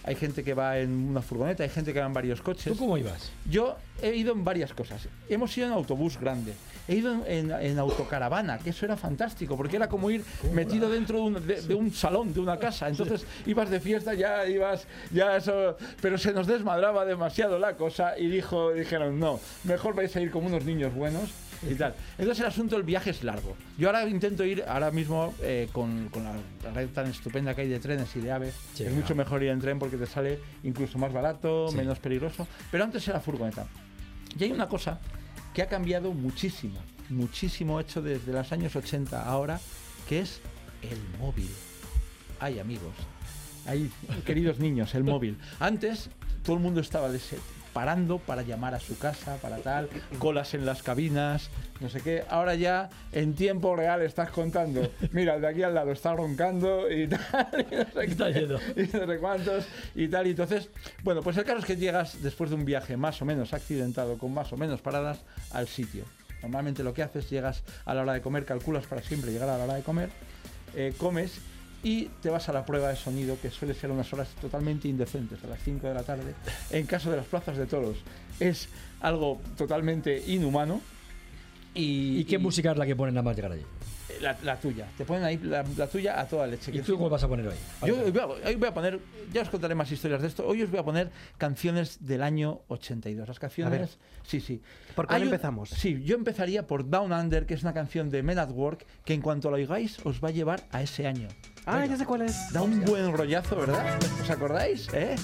hay gente que va en una furgoneta, hay gente que va en varios coches. ¿Tú cómo ibas? Yo he ido en varias cosas. Hemos ido en autobús grande. He ido en, en- en autocaravana, que eso era fantástico, porque era como ir metido dentro de un, de- de un salón, de una casa. Entonces ibas de fiesta, ya ibas, ya eso. Pero se nos desmadraba demasiado la cosa y dijo, dijeron, no, mejor vais a ir como unos niños buenos y tal. Entonces el asunto del viaje es largo. Yo ahora intento ir ahora mismo eh, con, con la, red tan estupenda que hay de trenes y de aves. Sí, es claro. mucho mejor ir en tren porque te sale incluso más barato, Sí. menos peligroso. Pero antes era furgoneta. Y hay una cosa que ha cambiado muchísimo, muchísimo hecho desde los años 80 a ahora, que es el móvil. Ay, amigos. Ay, queridos niños, el móvil. Antes todo el mundo estaba dese- parando para llamar a su casa, para tal, colas en las cabinas, no sé qué. Ahora ya en tiempo real estás contando, mira, el de aquí al lado está roncando y tal, y no sé, Está qué, yendo. y no sé cuántos y tal. Y entonces, bueno, pues el caso es que llegas después de un viaje más o menos accidentado, con más o menos paradas, al sitio. Normalmente lo que haces, llegas a la hora de comer, calculas para siempre llegar a la hora de comer, eh, comes y te vas a la prueba de sonido, que suele ser unas horas totalmente indecentes, a las 5 de la tarde. En caso de las plazas de toros, es algo totalmente inhumano. ¿Y, ¿Y qué música es la que ponen nada más llegar allí? La, la tuya. Te ponen ahí la, la tuya a toda leche. ¿Y tú cómo vas a poner hoy? Yo hoy voy, a, hoy voy a poner, ya os contaré más historias de esto. Hoy os voy a poner canciones del año 82. Las canciones. A ver. Sí, sí. ¿Por cuál un- empezamos? Sí, yo empezaría por Down Under, que es una canción de Men at Work, que en cuanto la oigáis os va a llevar a ese año. Ah, ya sé cuál es. Da un buen rollazo, ¿verdad? ¿Os acordáis? ¿Eh?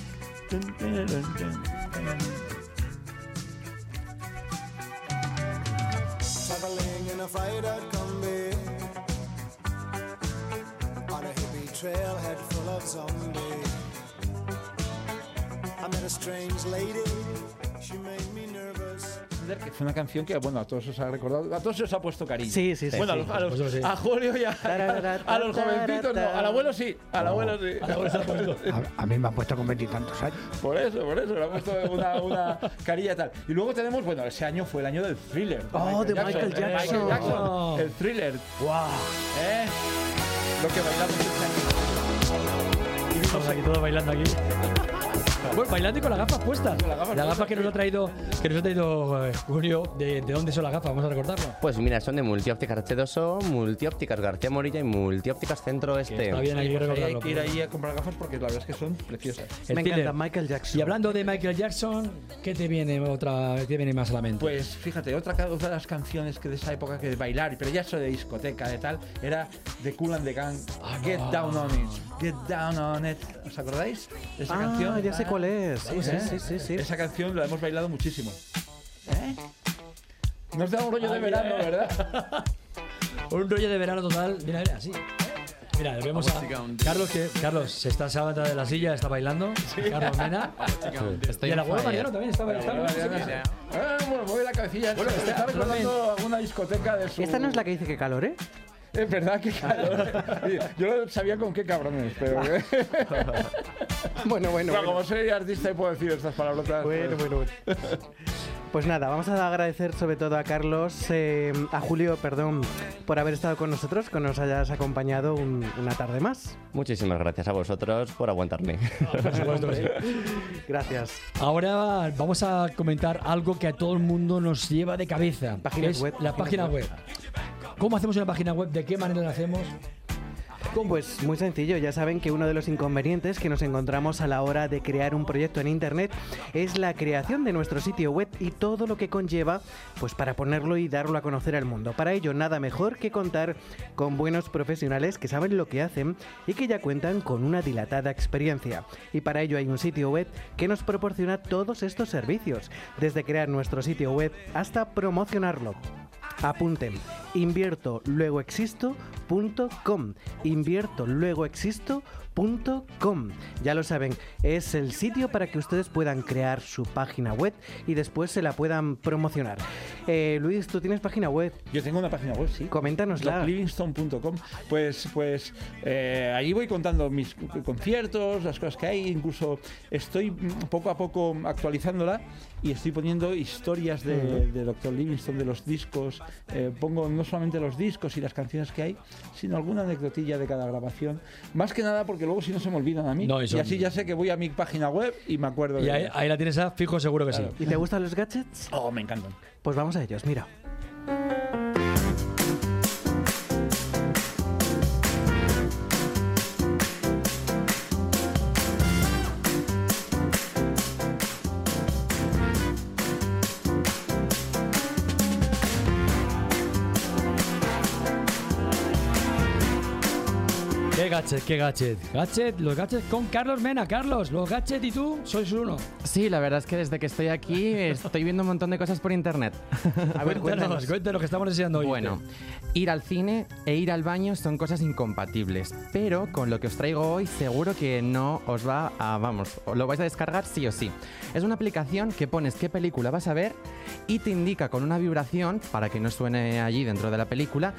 Traveling in a freighter combi on a hippie trailhead full of zombies. I met a strange lady, she made me nervous. Que fue una canción que, bueno, a todos os ha recordado, a todos os ha puesto cariño. Sí, sí, sí, Bueno, a sí. los, a, los- Pues sí. a Julio y a, a los jovencitos no. Al abuelo sí, al abuelo sí. A, a mí me han puesto con veintitantos años. Por eso, por eso, le ha puesto una, una carilla tal. Y luego tenemos, bueno, ese año fue el año del thriller. Oh, de Michael Jackson. Oh. el thriller. ¡Wow! ¿eh? Lo que bailamos ese año. Estamos aquí todos bailando aquí. Bueno, bailando y con las gafas puestas. Las gafas las gafas que nos ha traído, que nos ha traído eh, Julio. De, de dónde son las gafas? Vamos a recordarlo. Pues mira, son de Multiópticas H2O, Multiópticas García Morilla y Multiópticas Centro Este. está bien Pues hay recordarlo. que ir ahí a comprar gafas porque la verdad es que son preciosas. El Me thriller. encanta Michael Jackson. Y hablando de Michael Jackson, ¿qué te viene otra, qué te viene más a la mente? Pues fíjate, otra, otra de las canciones que de esa época que de bailar, pero ya eso de discoteca, de tal, era The Cool and the Gang, Get Down on It. Get Down on It. ¿Os acordáis de esa Ah, canción? ya sé cuál es. Sí, ¿Eh? sí, sí, sí, sí. Esa canción la hemos bailado muchísimo. ¿Eh? Nos da un rollo de Ah, verano, eh. ¿verdad? Un rollo de verano total. Mira, mira, así. Mira, vemos a Carlos que Carlos se está levantando de la silla, está bailando. Carlos Mena. Estoy y el abuelo. Mariano también está bailando. Ah, bueno, mueve la cabecilla. Bueno, está recordando alguna discoteca de su... Esta no es la que dice que calor, ¿eh? Es verdad que calor. Yo sabía con qué cabrones, pero... Bueno, bueno, bueno. como soy artista y puedo decir estas palabrotas... Bueno, pues- bueno, Pues nada, vamos a agradecer sobre todo a Carlos, eh, a Julio, perdón, por haber estado con nosotros, que nos hayas acompañado un- una tarde más. Muchísimas gracias a vosotros por aguantarme. Por supuesto que sí. Gracias. Ahora vamos a comentar algo que a todo el mundo nos lleva de cabeza. Es web, La página web. web. ¿Cómo hacemos una página web? ¿De qué manera la hacemos? Pues muy sencillo, ya saben que uno de los inconvenientes que nos encontramos a la hora de crear un proyecto en Internet es la creación de nuestro sitio web y todo lo que conlleva pues para ponerlo y darlo a conocer al mundo. Para ello nada mejor que contar con buenos profesionales que saben lo que hacen y que ya cuentan con una dilatada experiencia. Y para ello hay un sitio web que nos proporciona todos estos servicios, desde crear nuestro sitio web hasta promocionarlo. Apunten, invierto luego existo.com. Invierto luego existo.com. Ya lo saben, es el sitio para que ustedes puedan crear su página web y después se la puedan promocionar. Eh, Luis, ¿tú tienes página web? Yo tengo una página web, sí. Coméntanosla. Livingston.com. Pues, pues eh, allí voy contando mis conciertos, las cosas que hay, incluso estoy mm, poco a poco actualizándola y estoy poniendo historias de, Ujú. de Dr. Livingston, de los discos. eh, pongo no solamente los discos y las canciones que hay, sino alguna anecdotilla de cada grabación. Más que nada porque luego si no se me olvidan a mí. No, y así ya sé que voy a mi página web y me acuerdo Y de ahí, ahí la tienes a fijo, seguro que sí. ¿Y te gustan los gadgets? Oh, me encantan. Pues vamos a ellos, mira. Gadget? ¿Qué gadget? Gadget, los gadgets con Carlos Mena. Carlos, los gadgets y tú sois uno. Sí, la verdad es que desde que estoy aquí estoy viendo un montón de cosas por internet. A ver, cuéntanos, cuéntanos que estamos deseando oírte. Bueno, ir al cine e ir al baño son cosas incompatibles, pero con lo que os traigo hoy seguro que no os va a, vamos, os lo vais a descargar sí o sí. Es una aplicación que pones qué película vas a ver y te indica con una vibración, para que no suene allí dentro de la película,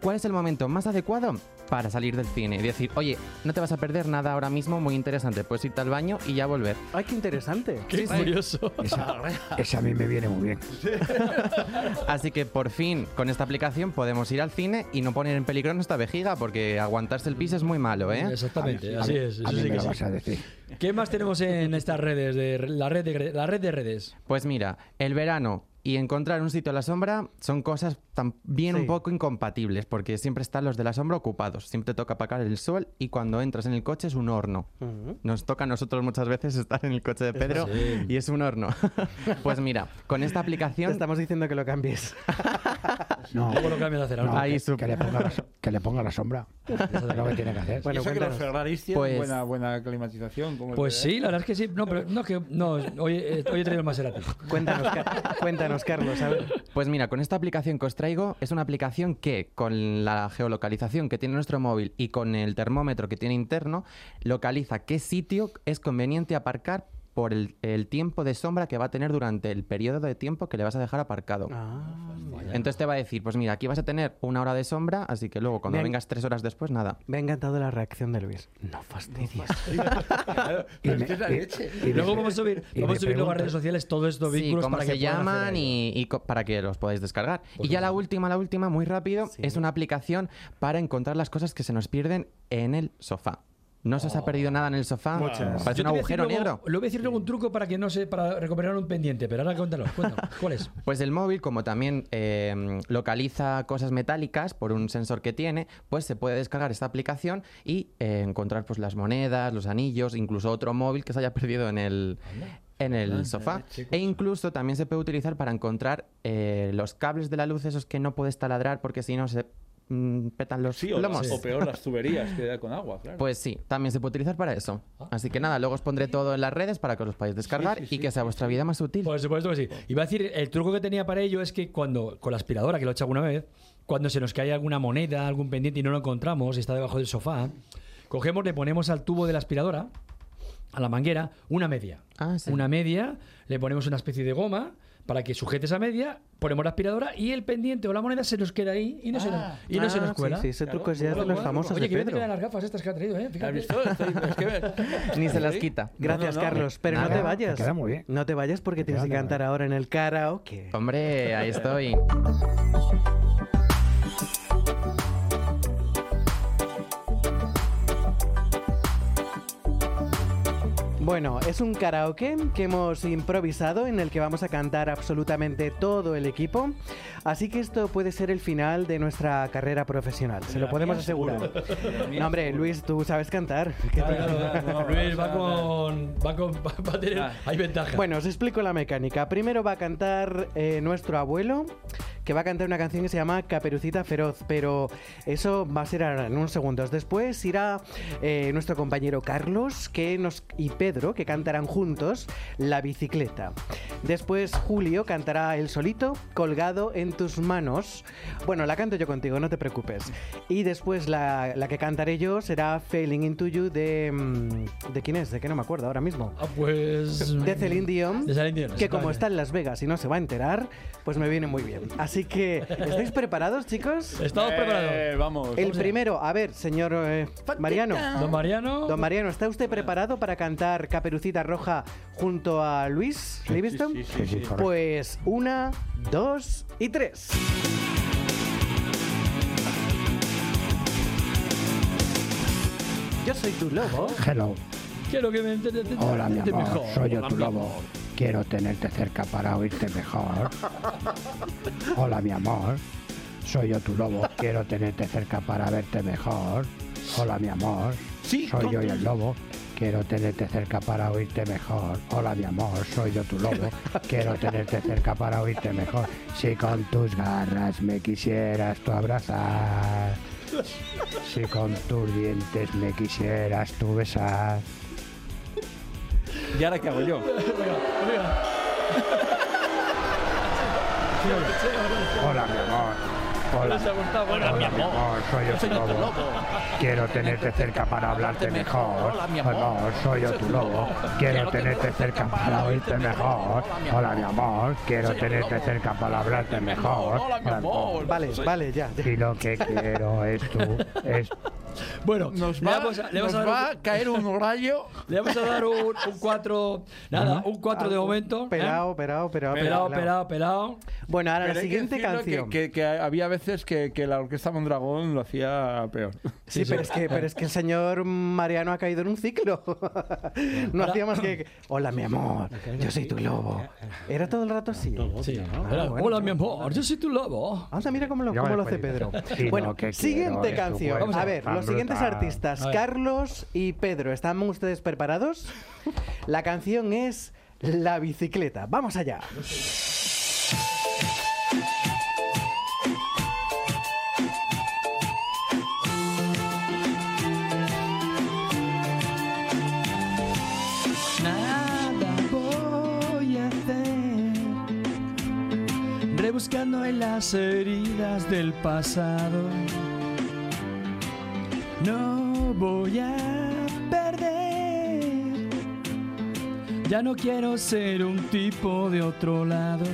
cuál es el momento más adecuado para salir del cine y decir, oye, no te vas a perder nada ahora mismo muy interesante, puedes irte al baño y ya volver. ¡Ay, qué interesante! Qué curioso. Esa, esa a mí me viene muy bien. Así que por fin con esta aplicación podemos ir al cine y no poner en peligro nuestra vejiga porque aguantarse el pis es muy malo, ¿eh? Exactamente, así es. A Eso mí sí me que lo sí. vas a decir. ¿Qué más tenemos en estas redes? De, la, red de, la red de redes. Pues mira, el verano y encontrar un sitio a la sombra son cosas también Sí. un poco incompatibles porque siempre están los de la sombra ocupados. Siempre te toca apagar el sol y cuando entras en el coche es un horno. Ujú. Nos toca a nosotros muchas veces estar en el coche de Pedro Sí. y es un horno. pues mira, con esta Te aplicación... estamos diciendo que lo cambies. No, ¿Cómo lo cambias de hacer? no, Ahí que, su- que le ponga la, que le ponga la sombra. Es lo que tiene que hacer. Bueno, eso que los. Ferraris tienen Pues- buena, buena climatización. como Pues sí, la verdad es que sí. No, pero no, que no. Hoy, eh, hoy he traído el Maserati. Cuéntanos, cuéntanos, Carlos. A ver. Pues mira, con esta aplicación que os es una aplicación que con la geolocalización que tiene nuestro móvil y con el termómetro que tiene interno, localiza qué sitio es conveniente aparcar por el, el tiempo de sombra que va a tener durante el periodo de tiempo que le vas a dejar aparcado. Ah, Entonces te va a decir, pues mira, aquí vas a tener una hora de sombra, así que luego cuando vengas tres horas después, nada. me ha encantado la reacción de Luis. No fastidies. Claro, Y pero me- es que es la y- leche. y Luego vamos a subir, vamos a subir luego a redes sociales todos estos Sí, vínculos cómo para que se llaman y, y para que los podáis descargar. Por y ya la última, la última, muy rápido, Sí. es una aplicación para encontrar las cosas que se nos pierden en el sofá. ¿No se os ha perdido nada en el sofá? Muchas. Parece un agujero luego- negro. Le voy a decir luego un truco para que no se, para recuperar un pendiente, pero ahora cuéntalo, cuéntalo. ¿Cuál es? Pues el móvil, como también eh, localiza cosas metálicas por un sensor que tiene, pues se puede descargar esta aplicación y eh, encontrar pues las monedas, los anillos, incluso otro móvil que se haya perdido en el, en el sofá. chicos. E incluso también se puede utilizar para encontrar eh, los cables de la luz, esos que no puedes taladrar porque si no se mm, petan los Sí, o, plomos. o peor, las tuberías que da con agua, claro. Pues sí, también se puede utilizar para eso. Así que nada, luego os pondré todo en las redes para que os los podáis descargar y que sea vuestra vida más útil. Por supuesto que sí. Iba a decir, el truco que tenía para ello es que cuando, con la aspiradora, que lo he hecho alguna vez, cuando se nos cae alguna moneda, algún pendiente y no lo encontramos, y está debajo del sofá, cogemos, le ponemos al tubo de la aspiradora, a la manguera, una media. Ah, Una media, le ponemos una especie de goma para que sujete esa media, ponemos la aspiradora y el pendiente o la moneda se nos queda ahí y no, se, nos, y no se Ah, nos sí, cuela. sí, ese truco es ya de los famosos Oye, de que Pedro. las gafas estas que ha traído, ¿eh? Fíjate. ¿Has visto? Estoy- es que- Ni se las quita. Gracias, No, no, no. Carlos. Pero no te vayas. Te queda muy bien. No te vayas porque tienes que cantar ahora en el karaoke. Hombre, ahí estoy. Bueno, es un karaoke que hemos improvisado en el que vamos a cantar absolutamente todo el equipo. Así que esto puede ser el final de nuestra carrera profesional. Se lo podemos asegurar. No, hombre, Luis, tú sabes cantar. ¿Qué Claro, te- claro, claro. Luis va con. Va con. Va a tener. Hay ventaja. Bueno, os explico la mecánica. Primero va a cantar eh, nuestro abuelo, que va a cantar una canción que se llama Caperucita Feroz, pero eso va a ser en unos segundos. Después irá eh, nuestro compañero Carlos que nos, y Pedro, que cantarán juntos La Bicicleta. Después Julio cantará él solito, Colgado en tus manos. Bueno, la canto yo contigo, no te preocupes. Y después la, la que cantaré yo será Failing Into You de... mm, ¿De quién es? ¿De qué no me acuerdo ahora mismo? Ah, pues. De Celine Dion, De Celine Dion, que como está en Las Vegas y no se va a enterar, pues me viene muy bien. Así que, ¿estáis preparados, chicos? Estamos preparados. vamos. El primero, a ver, señor eh, Mariano. Don Mariano. Don Mariano, ¿está usted preparado para cantar Caperucita Roja junto a Luis Livingston? sí, sí, sí, sí, correcto. Pues una, dos y tres. Yo soy tu lobo. Hello. Quiero que me entiendas Hola, mi amor. mejor. Soy yo Hola, tu lobo. amor. Quiero tenerte cerca para oírte mejor. Hola, mi amor. Soy yo tu lobo. Quiero tenerte cerca para verte mejor. Hola, mi amor. Sí, Soy yo y el lobo. Quiero tenerte cerca para oírte mejor. Hola, mi amor. Soy yo tu lobo. Quiero tenerte cerca para oírte mejor. Si con tus garras me quisieras tú abrazar. Si con tus dientes me quisieras tú besar. ¿Y ahora qué hago yo? Hola, mi amor. Hola. Hola, mi amor. Soy yo tu Soy yo tu lobo. Quiero tenerte cerca para hablarte mejor. Hola, mi amor. soy yo tu lobo. Quiero tenerte cerca para oírte mejor. Hola, mi amor. Quiero tenerte cerca para hablarte mejor. Hola, mi amor. Vale, vale, ya. Y lo que quiero es tú. Es Bueno, Nos le va, vamos a, le vamos nos a dar va un- a caer un rayo. Le vamos a dar un 4. Nada, un 4 de momento. ¿eh? Pelao, pelao, pelao, Pelao, pelao, pelao. Bueno, ahora Pero la siguiente canción. Que, que- que había veces que, que la orquesta Mondragón lo hacía peor. Sí, pero, Es que, pero es que el señor Mariano ha caído en un ciclo. no hacía más que. Hola, mi amor, yo soy tu lobo. Era todo el rato así. Sí. Ah, Era. Hola, mi amor, yo soy tu lobo. Anda, mira cómo lo, cómo lo hace Pedro. Sí, bueno, siguiente canción. A ver, los siguientes artistas. Carlos y Pedro, ¿están ustedes preparados? La canción es La bicicleta. Vamos allá. Rebuscando en las heridas del pasado. No voy a perder, ya no quiero ser un tipo de otro lado.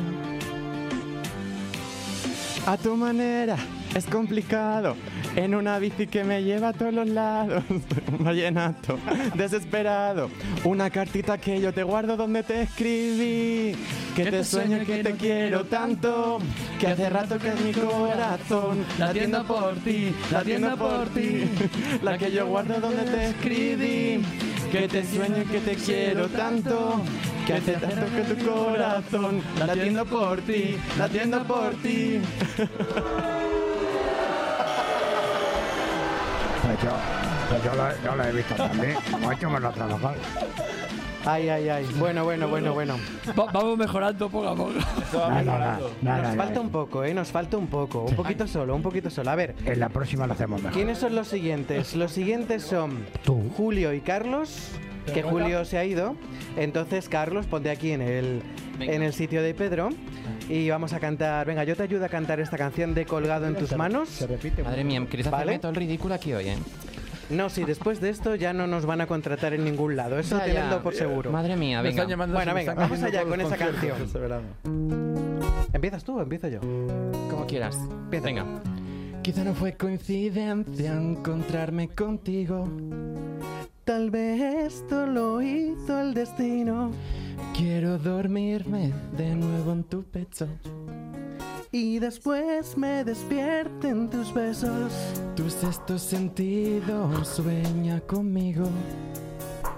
A tu manera, es complicado. En una bici que me lleva a todos los lados. Un vallenato, desesperado. Una cartita que yo te guardo donde te escribí. Que te sueño y que te quiero tanto. Que hace rato que es mi corazón. Latiendo por ti, latiendo por ti. La que yo guardo donde te escribí. Que te sueño y que te quiero tanto. Que hace tanto que tu corazón. Latiendo por ti, latiendo por ti. Yo, pues yo, la, yo la he visto también. Mucho me trabajar. Ay, ay, ay. Bueno, bueno, bueno, bueno. Va- vamos mejorando poco a poco. Nos falta un poco, ¿eh? Nos falta un poco. Un poquito solo, un poquito solo. A ver. En la próxima lo hacemos mejor. ¿Quiénes son los siguientes? Los siguientes son Julio y Carlos, que Julio se ha ido. Entonces, Carlos, ponte aquí en el, en el sitio de Pedro y vamos a cantar. Venga, yo te ayudo a cantar esta canción de Colgado en tus manos. Se repite. Madre mía, ¿queréis hacerme ¿Vale? todo el ridículo aquí hoy, eh? No, si después de esto ya no nos van a contratar en ningún lado. Eso Ya, ya. tenedlo por seguro. Madre mía, Me venga. están llamando, Bueno, se me venga, están vamos allá con esa canción. este. ¿Empiezas tú o empiezo yo? Como quieras. Venga. Quizá no fue coincidencia encontrarme contigo. Tal vez esto lo hizo el destino. Quiero dormirme de nuevo en tu pecho. Y después me despierten tus besos. Tu sexto sentido sueña conmigo.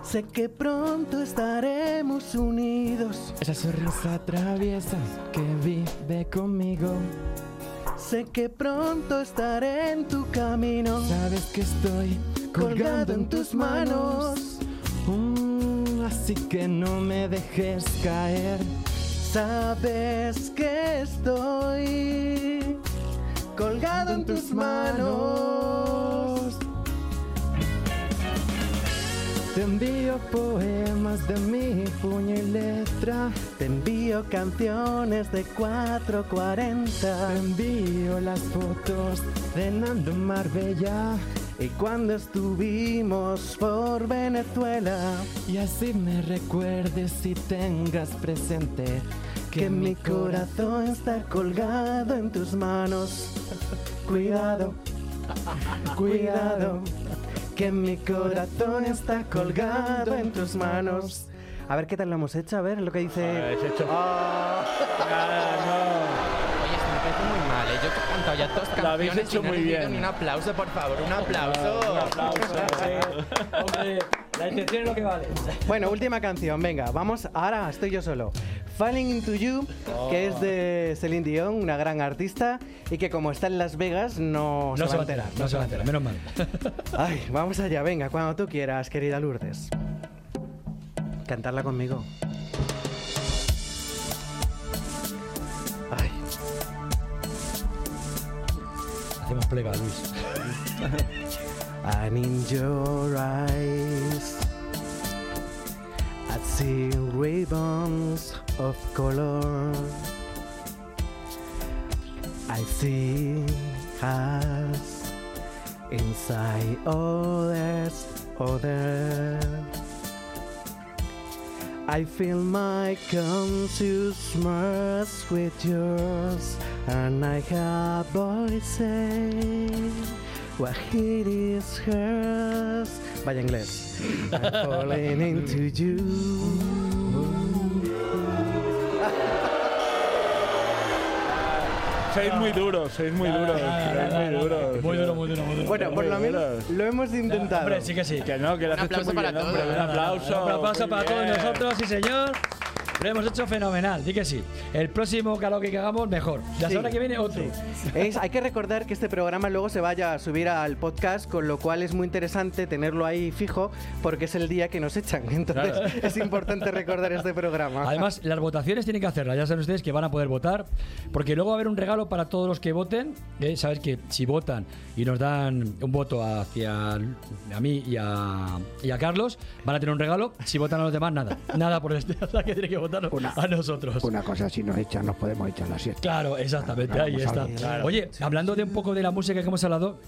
Sé que pronto estaremos unidos. Esa sonrisa traviesa que vive conmigo. Sé que pronto estaré en tu camino. Sabes que estoy colgado en tus manos. Así que no me dejes caer. Sabes que estoy colgado en tus manos. Te envío poemas de mi puño y letra. Te envío canciones de 440. Te envío las fotos de Nando Marbella. Y cuando estuvimos por Venezuela, Y así me recuerdes y tengas presente que mi corazón está colgado en tus manos. Cuidado, cuidado, que mi corazón está colgado en tus manos. A ver qué tal lo hemos hecho, a ver lo que dice. Habéis hecho- Ah. Oye, esto me parece muy mal, ¿eh? Yo que he cantado ya dos Lo habéis canciones hecho y no muy bien. un aplauso, por favor, un aplauso. Un aplauso. Hombre, la intención es lo que vale. Bueno, última canción, venga, vamos, ahora estoy yo solo. Falling Into You, que es de Celine Dion, una gran artista, y que como está en Las Vegas no, No se va a enterar, no se va a enterar, menos mal. Ay, vamos allá, venga, cuando tú quieras, querida Lourdes. Cantarla conmigo. Plega, Luis. And in your eyes, I see ribbons of color. I see us inside others, others. I feel my conscious merge with yours, and I have voice say, what it is hers. Vaya inglés. I'm falling into you. Sois muy duros, sois muy duros, sois muy duros. Muy duro, muy duro, muy duro. Bueno, por lo menos lo hemos intentado. Hombre, sí que sí. Que no, que lo has hecho muy para bien, hombre. todos. Un aplauso. Un aplauso para todos nosotros, sí señor. Lo hemos hecho fenomenal, di que sí. El próximo karaoke que hagamos, mejor. La Sí. semana que viene, otro. Es- hay que recordar que este programa luego se vaya a subir al podcast, con lo cual es muy interesante tenerlo ahí fijo, porque es el día que nos echan. Entonces es importante recordar este programa. Además, las votaciones tienen que hacerlas. Ya saben ustedes que van a poder votar. Porque luego va a haber un regalo para todos los que voten. ¿eh? Sabes que si votan y nos dan un voto hacia a mí y a, y a Carlos, van a tener un regalo. Si votan a los demás, nada. Nada por este. O sea, que tiene que votar a nosotros. Una cosa, si nos echan, nos podemos echar la siesta. Claro, exactamente, ahí está. Claro. Oye, hablando de un poco de la música que hemos hablado,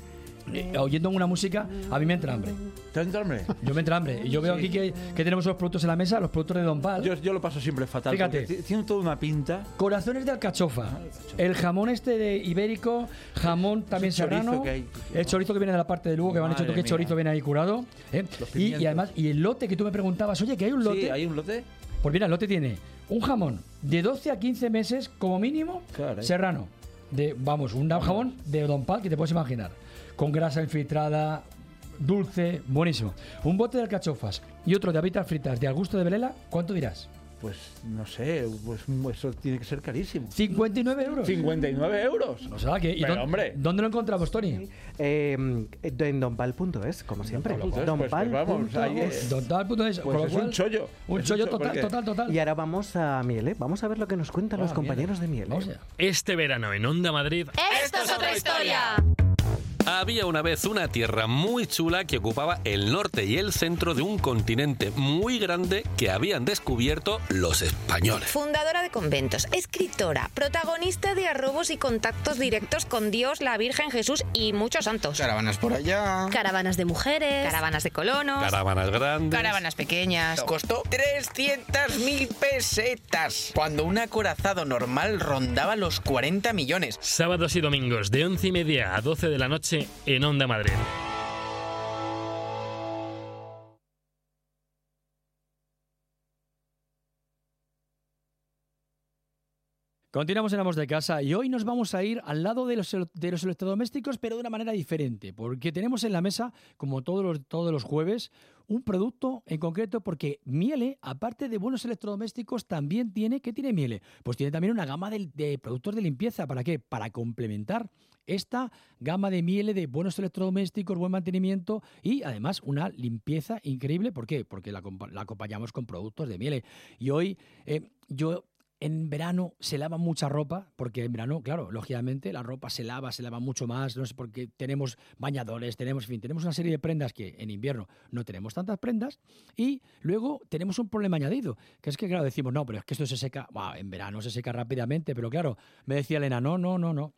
eh, oyendo una música, a mí me entra hambre. ¿Te entra hambre? Yo me entra hambre. Y yo veo Sí. aquí que, que tenemos los productos en la mesa, los productos de Don Pal. Yo, yo lo paso siempre fatal. Fíjate. Tiene toda una pinta. Corazones de alcachofa. El jamón este de ibérico, jamón también serrano. que hay. El chorizo que viene de la parte de Lugo, que me han Madre tú que chorizo viene ahí curado. ¿eh? Y, y además, y el lote que tú me preguntabas, oye, que hay un lote. Sí, hay un lote. Pues mira, el lote tiene un jamón de 12 a 15 meses como mínimo Caray. serrano. De, vamos, un jamón de Don Pal que te puedes imaginar. Con grasa infiltrada, dulce, buenísimo. Un bote de alcachofas y otro de habitas fritas de al gusto de Belela, ¿cuánto dirás? Pues no sé, pues eso tiene que ser carísimo. 59 euros. 59 euros. O sea, que, ¿y Pero, dónde, hombre. ¿dónde lo encontramos, Tony? Eh, en donpal.es, como siempre. Donpal.es, pues, pues vamos, ahí es. Donpal.es, Pues es un chollo. Un chollo total, porque- total, total. Y ahora vamos a Miele. Vamos a ver lo que nos cuentan los Ah, compañeros de Miele. Este verano en Onda Madrid. Esto es otra historia. Había una vez una tierra muy chula que ocupaba el norte y el centro de un continente muy grande que habían descubierto los españoles. Fundadora de conventos, escritora, protagonista de arrobos y contactos directos con Dios, la Virgen, Jesús y muchos santos. Caravanas por allá. Caravanas de mujeres. Caravanas de colonos. Caravanas grandes. Caravanas pequeñas. Costó 300.000 pesetas. Cuando un acorazado normal rondaba los 40 millones. Sábados y domingos de 11 y media a 12 de la noche en Onda Madrid. Continuamos en Amos de Casa y hoy nos vamos a ir al lado de los, de los electrodomésticos, pero de una manera diferente, porque tenemos en la mesa, como todos los, todos los jueves, un producto en concreto, porque Miele, aparte de buenos electrodomésticos, también tiene, ¿qué tiene Miele? Pues tiene también una gama de, productos de limpieza, ¿para qué? Para complementar esta gama de Miele de buenos electrodomésticos, buen mantenimiento y además una limpieza increíble. ¿Por qué? Porque la acompañamos con productos de Miele. Y hoy eh, yo en verano se lava mucha ropa, porque en verano, claro, lógicamente la ropa se lava, se lava mucho más, no sé, porque tenemos bañadores, tenemos, en fin, tenemos una serie de prendas que en invierno no tenemos tantas prendas y luego tenemos un problema añadido, que es que, claro, decimos, no, pero es que esto se seca, Buah, en verano se seca rápidamente, pero claro, me decía Elena, no, no, no, no.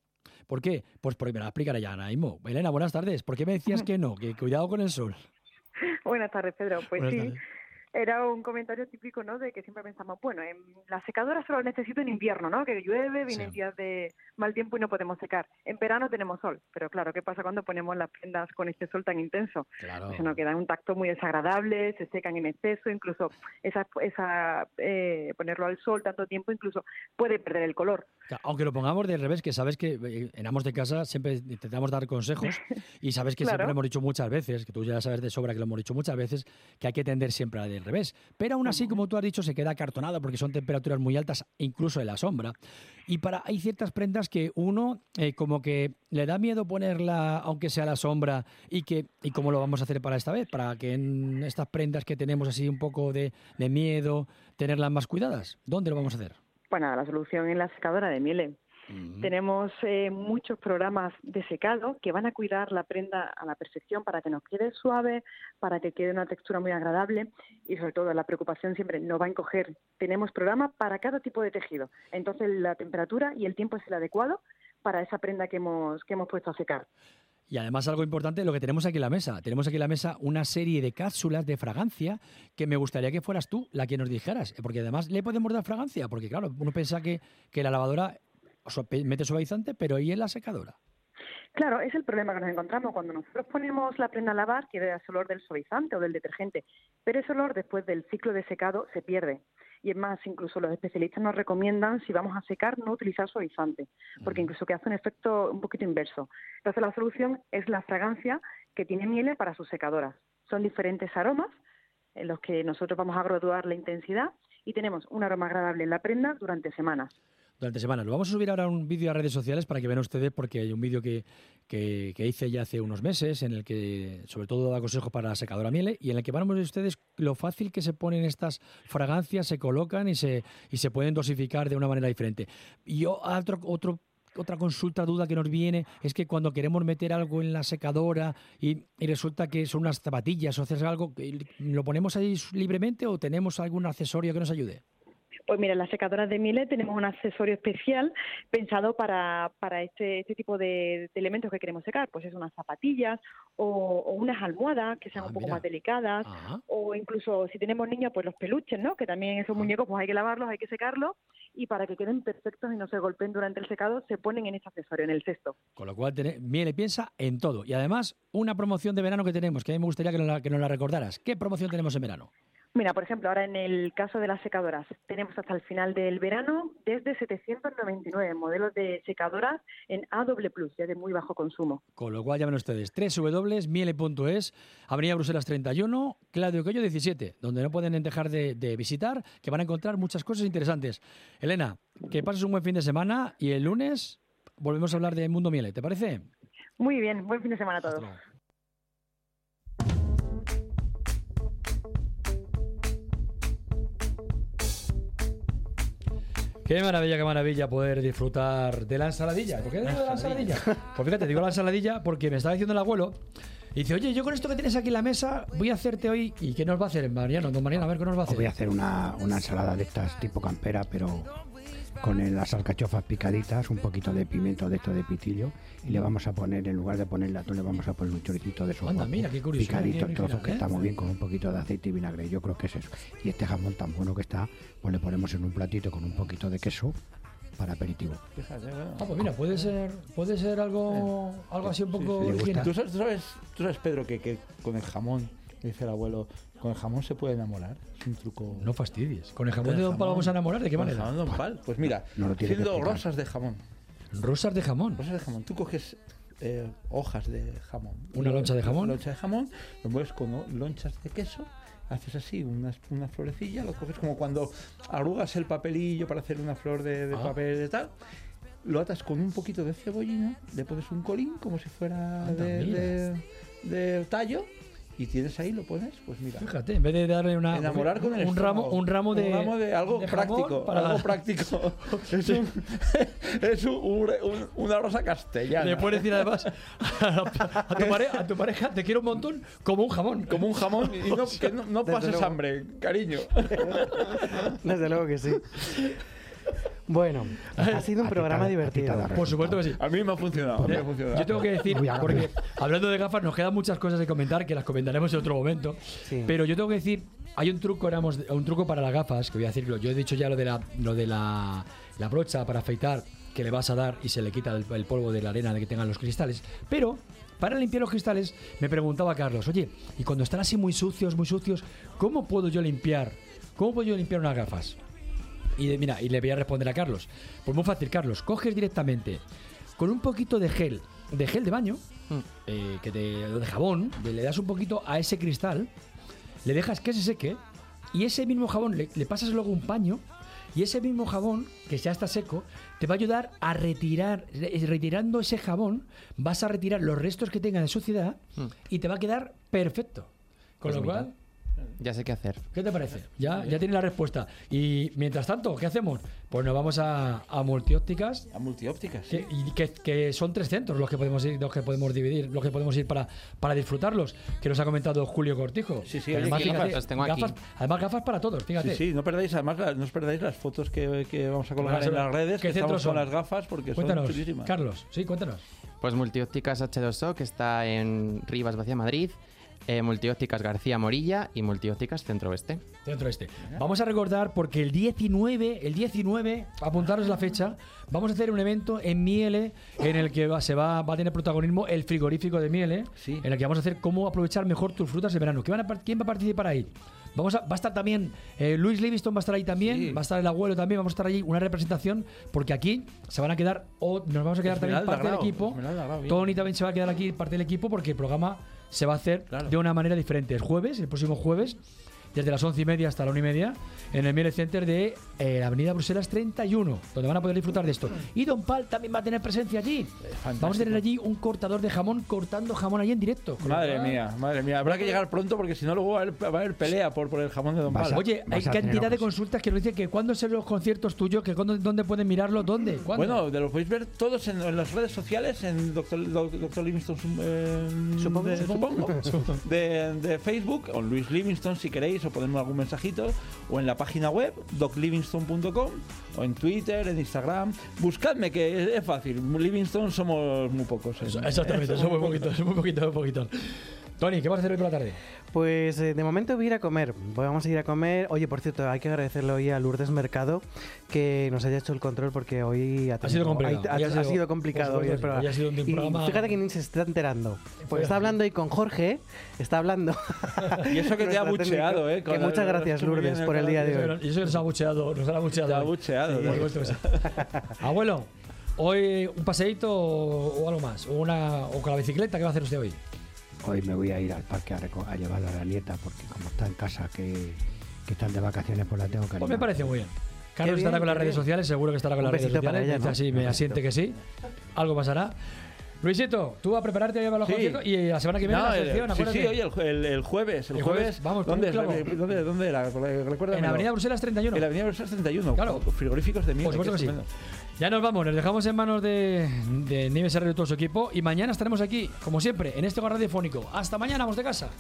¿Por qué? Pues porque me la explicaré ya ahora mismo. Elena, buenas tardes. ¿Por qué me decías que no? Que cuidado con el sol. Buenas tardes, Pedro. Pues Buenas sí, tardes. Era un comentario típico, ¿no? De que siempre pensamos, bueno, en la secadora solo necesito en invierno, ¿no? Que llueve, vienen días de mal tiempo y no podemos secar. En verano tenemos sol, pero claro, ¿qué pasa cuando ponemos las prendas con este sol tan intenso? Claro. Pues nos queda un tacto muy desagradable, se secan en exceso, incluso esa, esa eh, ponerlo al sol tanto tiempo incluso puede perder el color. Aunque lo pongamos del revés, que sabes que eh, en Amos de Casa siempre intentamos dar consejos y sabes que siempre lo hemos dicho muchas veces, que tú ya sabes de sobra que lo hemos dicho muchas veces, que hay que tender siempre al del revés. Pero aún así, como tú has dicho, se queda acartonado porque son temperaturas muy altas, incluso en la sombra. Y para hay ciertas prendas que uno eh, como que le da miedo ponerla, aunque sea a la sombra, y que y cómo lo vamos a hacer para esta vez, para que en estas prendas que tenemos así un poco de, de miedo, tenerlas más cuidadas. ¿Dónde lo vamos a hacer? Bueno, la solución en la secadora de Miele. Tenemos eh, muchos programas de secado que van a cuidar la prenda a la perfección para que nos quede suave, para que quede una textura muy agradable y sobre todo la preocupación siempre no va a encoger. Tenemos programas para cada tipo de tejido. Entonces la temperatura y el tiempo es el adecuado para esa prenda que hemos, que hemos puesto a secar. Y además algo importante, lo que tenemos aquí en la mesa. Tenemos aquí en la mesa una serie de cápsulas de fragancia que me gustaría que fueras tú la que nos dijeras. Porque además le podemos dar fragancia. Porque claro, uno piensa que, que la lavadora mete suavizante, pero ahí en la secadora. Claro, es el problema que nos encontramos cuando nosotros ponemos la prenda a lavar, queda ese olor del suavizante o del detergente, pero ese olor después del ciclo de secado se pierde. Y es más, incluso los especialistas nos recomiendan, si vamos a secar, no utilizar suavizante, porque incluso que hace un efecto un poquito inverso. Entonces la solución es la fragancia que tiene Miele para sus secadoras. Son diferentes aromas en los que nosotros vamos a graduar la intensidad y tenemos un aroma agradable en la prenda durante semanas. Durante semanas. Lo vamos a subir ahora un vídeo a redes sociales para que vean ustedes, porque hay un vídeo que, que, hice ya hace unos meses en el que sobre todo da consejos para la secadora miele y en el que van a ver ustedes lo fácil que se ponen estas fragancias, se colocan y se, y se pueden dosificar de una manera diferente. Y otro, otro otra consulta, duda que nos viene es que cuando queremos meter algo en la secadora y, y resulta que son unas zapatillas o hacer algo, ¿lo ponemos ahí libremente o tenemos algún accesorio que nos ayude? Pues mira, en las secadoras de Miele tenemos un accesorio especial pensado para, para este, este tipo de, de elementos que queremos secar. Pues es unas zapatillas o, o unas almohadas que sean un poco más delicadas. O incluso si tenemos niños, pues los peluches, ¿no? Que también esos muñecos pues hay que lavarlos, hay que secarlos. Y para que queden perfectos y no se golpeen durante el secado, se ponen en este accesorio, en el cesto. Con lo cual, Miele piensa en todo. Y además, una promoción de verano que tenemos, que a mí me gustaría que nos la, que nos la recordaras. ¿Qué promoción tenemos en verano? Mira, por ejemplo, ahora en el caso de las secadoras, tenemos hasta el final del verano desde 799 modelos de secadoras en AW+, ya de muy bajo consumo. Con lo cual llamen ustedes www.miele.es, Avenida Bruselas 31, Claudio Coello 17, donde no pueden dejar de, de visitar, que van a encontrar muchas cosas interesantes. Elena, que pases un buen fin de semana y el lunes volvemos a hablar de Mundo Miele, ¿te parece? Muy bien, buen fin de semana a todos. Qué maravilla, qué maravilla poder disfrutar de la ensaladilla. ¿Por qué digo de la ensaladilla? Pues fíjate, digo la ensaladilla porque me estaba diciendo el abuelo. Y dice, oye, yo con esto que tienes aquí en la mesa voy a hacerte hoy. ¿Y qué nos va a hacer, Mariano? Don Mariano, a ver qué nos va a Os hacer. voy a hacer una, una ensalada de estas tipo campera, pero con el- las alcachofas picaditas, un poquito de pimiento de esto de pitillo y le vamos a poner, en lugar de ponerle atún, le vamos a poner un choricito de guapos, mira, qué curioso, picadito trozos, que ¿eh? está muy bien, con un poquito de aceite y vinagre. Yo creo que es eso. Y este jamón tan bueno que está, pues le ponemos en un platito con un poquito de queso para aperitivo. Fíjate. Ah, pues mira, puede ser, puede ser algo, algo así un poco Sí, sí. original. ¿Tú, sabes, tú sabes- tú sabes, Pedro, que, que con el jamón, dice el abuelo, con el jamón se puede enamorar. Es un truco. No fastidies. ¿Con el jamón de Don Pal vamos a enamorar? ¿De qué manera? jamón de Don Pal. Pues mira, No haciendo rosas de jamón. Rosas de jamón. Rosas de jamón. Tú coges eh, hojas de jamón. Una loncha de jamón. Una loncha de jamón, lo mueves con lonchas de queso, haces así unas, una florecilla, lo coges como cuando arrugas el papelillo para hacer una flor de, de Ah. papel de tal. Lo atas con un poquito de cebollino, le pones un colín como si fuera Anda, de, de- de tallo y tienes ahí, lo pones, pues mira. Fíjate, en vez de darle una, Enamorar con el un ramo, un ramo de, Un ramo de algo de práctico. para- Algo práctico. es un- es un- un- un- una rosa castellana. Le puedes decir además a, a tu pareja, a tu pareja, te quiero un montón como un jamón. Como un jamón y no, que no, pases luego. hambre, cariño. Desde luego que sí. Bueno, ha sido un programa divertido. Por supuesto que sí. A mí me ha funcionado. me ha funcionado. Yo tengo que decir, porque hablando de gafas, nos quedan muchas cosas de comentar que las comentaremos en otro momento. Pero yo tengo que decir, hay un truco, éramos, un truco para las gafas, que voy a decirlo. Yo he dicho ya lo de la, lo de la, la brocha para afeitar, que le vas a dar y se le quita el, el polvo de la arena de que tengan los cristales. Pero para limpiar los cristales, me preguntaba Carlos, oye, y cuando están así muy sucios, muy sucios, ¿cómo puedo yo limpiar? ¿Cómo puedo yo limpiar unas gafas? Y mira, y le voy a responder a Carlos. Pues muy fácil, Carlos. Coges directamente con un poquito de gel, de gel de baño, eh, que te, de jabón, le- das un poquito a ese cristal, le dejas que se seque y ese mismo jabón le, le pasas luego un paño y ese mismo jabón, que ya está seco, te va a ayudar a retirar, re- retirando ese jabón, vas a retirar los restos que tenga de suciedad y te va a quedar perfecto. Con Pues lo cual, Ya sé qué hacer. ¿Qué te parece? Ya, ya tienes la respuesta. Y mientras tanto, ¿qué hacemos? Pues nos vamos a, a multiópticas. A multiópticas, que, y que, que son tres centros los que podemos ir, los que podemos dividir, los que podemos ir para, para disfrutarlos. Que nos ha comentado Julio Cortijo. Sí, sí, oye, además, fíjate, gafas tengo aquí. gafas- además gafas para todos, fíjate. Sí, sí, no perdáis, además la- no os perdáis las fotos que, que vamos a colgar en las redes, ¿qué que centros con son? las gafas porque Cuéntanos, son chulísimas. Carlos, sí, cuéntanos. Pues Multiópticas H2O, que está en Rivas Vacía Madrid, eh, Multiópticas García Morilla y Multiópticas Centro Oeste. Centro este. Vamos a recordar porque el 19, el 19, apuntaros la fecha, vamos a hacer un evento en Miele en el que va- se va, va a tener protagonismo el frigorífico de Miele, en el que vamos a hacer cómo aprovechar mejor tus frutas de verano. ¿Qué van a ¿Quién va a participar ahí? Vamos a, va a estar también eh, Luis Livingston va a estar ahí también, va a estar el abuelo también, vamos a estar allí una representación porque aquí se van a quedar o nos vamos a quedar también parte del equipo. Tony también se va a quedar aquí parte del equipo porque el programa se va a hacer de una manera diferente. El jueves, el próximo jueves, desde las once y media hasta la una y media, en el Miele Center de eh, la Avenida Bruselas 31, donde van a poder disfrutar de esto. Y Don Pal también va a tener presencia allí. Vamos a tener allí un cortador de jamón cortando jamón allí en directo. Madre mía, madre mía. Habrá que llegar pronto porque si no luego va a haber, va a haber pelea por, por el jamón de Don Pal. Oye, hay cantidad de consultas que nos dicen que cuándo son los conciertos tuyos, que cuándo, dónde pueden mirarlo, dónde, cuándo. Bueno, de lo podéis ver todos en, en las redes sociales, en Dr. Dr. Livingston, eh, Supongo, de, supongo. supongo, de, de Facebook, o Luis Livingston si queréis, o ponerme algún mensajito, o en la página web, doclivingston.com, o en Twitter, en Instagram. Buscadme, que es, fácil. Livingston somos muy pocos. en- Exactamente, son muy poquitos, muy poquitos, muy poquitos. Tony, ¿qué vas a hacer hoy por la tarde? Pues eh, de momento voy a ir a comer. Vamos a ir a comer. Oye, por cierto, hay que agradecerle hoy a Lourdes Mercado que nos haya hecho el control porque hoy ha, sido tenido- complicado. ha- Hoy ha ha sido- sido complicado por hoy el supuesto, programa. hoy ha sido un Y programa- fíjate que ni se está enterando. Pues está hablando hoy con Jorge, está hablando. Y eso que te ha bucheado, ¿eh? Que muchas gracias, Lourdes, por el día de hoy. Y eso que nos ha bucheado, nos ha bucheado. Te ha bucheado, Sí, ¿no? por supuesto que sí. Abuelo, hoy un paseíto o, o algo más, o una o con la bicicleta, ¿qué va a hacer usted hoy? Hoy me voy a ir al parque a, reco- a llevar a la nieta porque como está en casa que, que están de vacaciones pues la tengo que Pues me parece muy bien. Carlos bien, estará con las redes bien. sociales, seguro que estará con Un las redes sociales. ella, ¿no? así, me asiente que sí. Algo pasará. Luisito, tú a prepararte a llevar los Sí. conciertos y la semana que viene No, la sección, sí, acuérdate. sí, oye, el, el- el jueves. El, El jueves, jueves, vamos, ¿dónde. ¿Dónde, ¿Dónde era? Recuérdamelo. En Avenida Bruselas 31. En la Avenida Bruselas 31. Claro. Frigoríficos de miel. Por supuesto que sí. Ya nos vamos, nos dejamos en manos de, de Nieves Herrero y todo su equipo. Y mañana estaremos aquí, como siempre, en este hogar radiofónico. Hasta mañana, vamos de casa.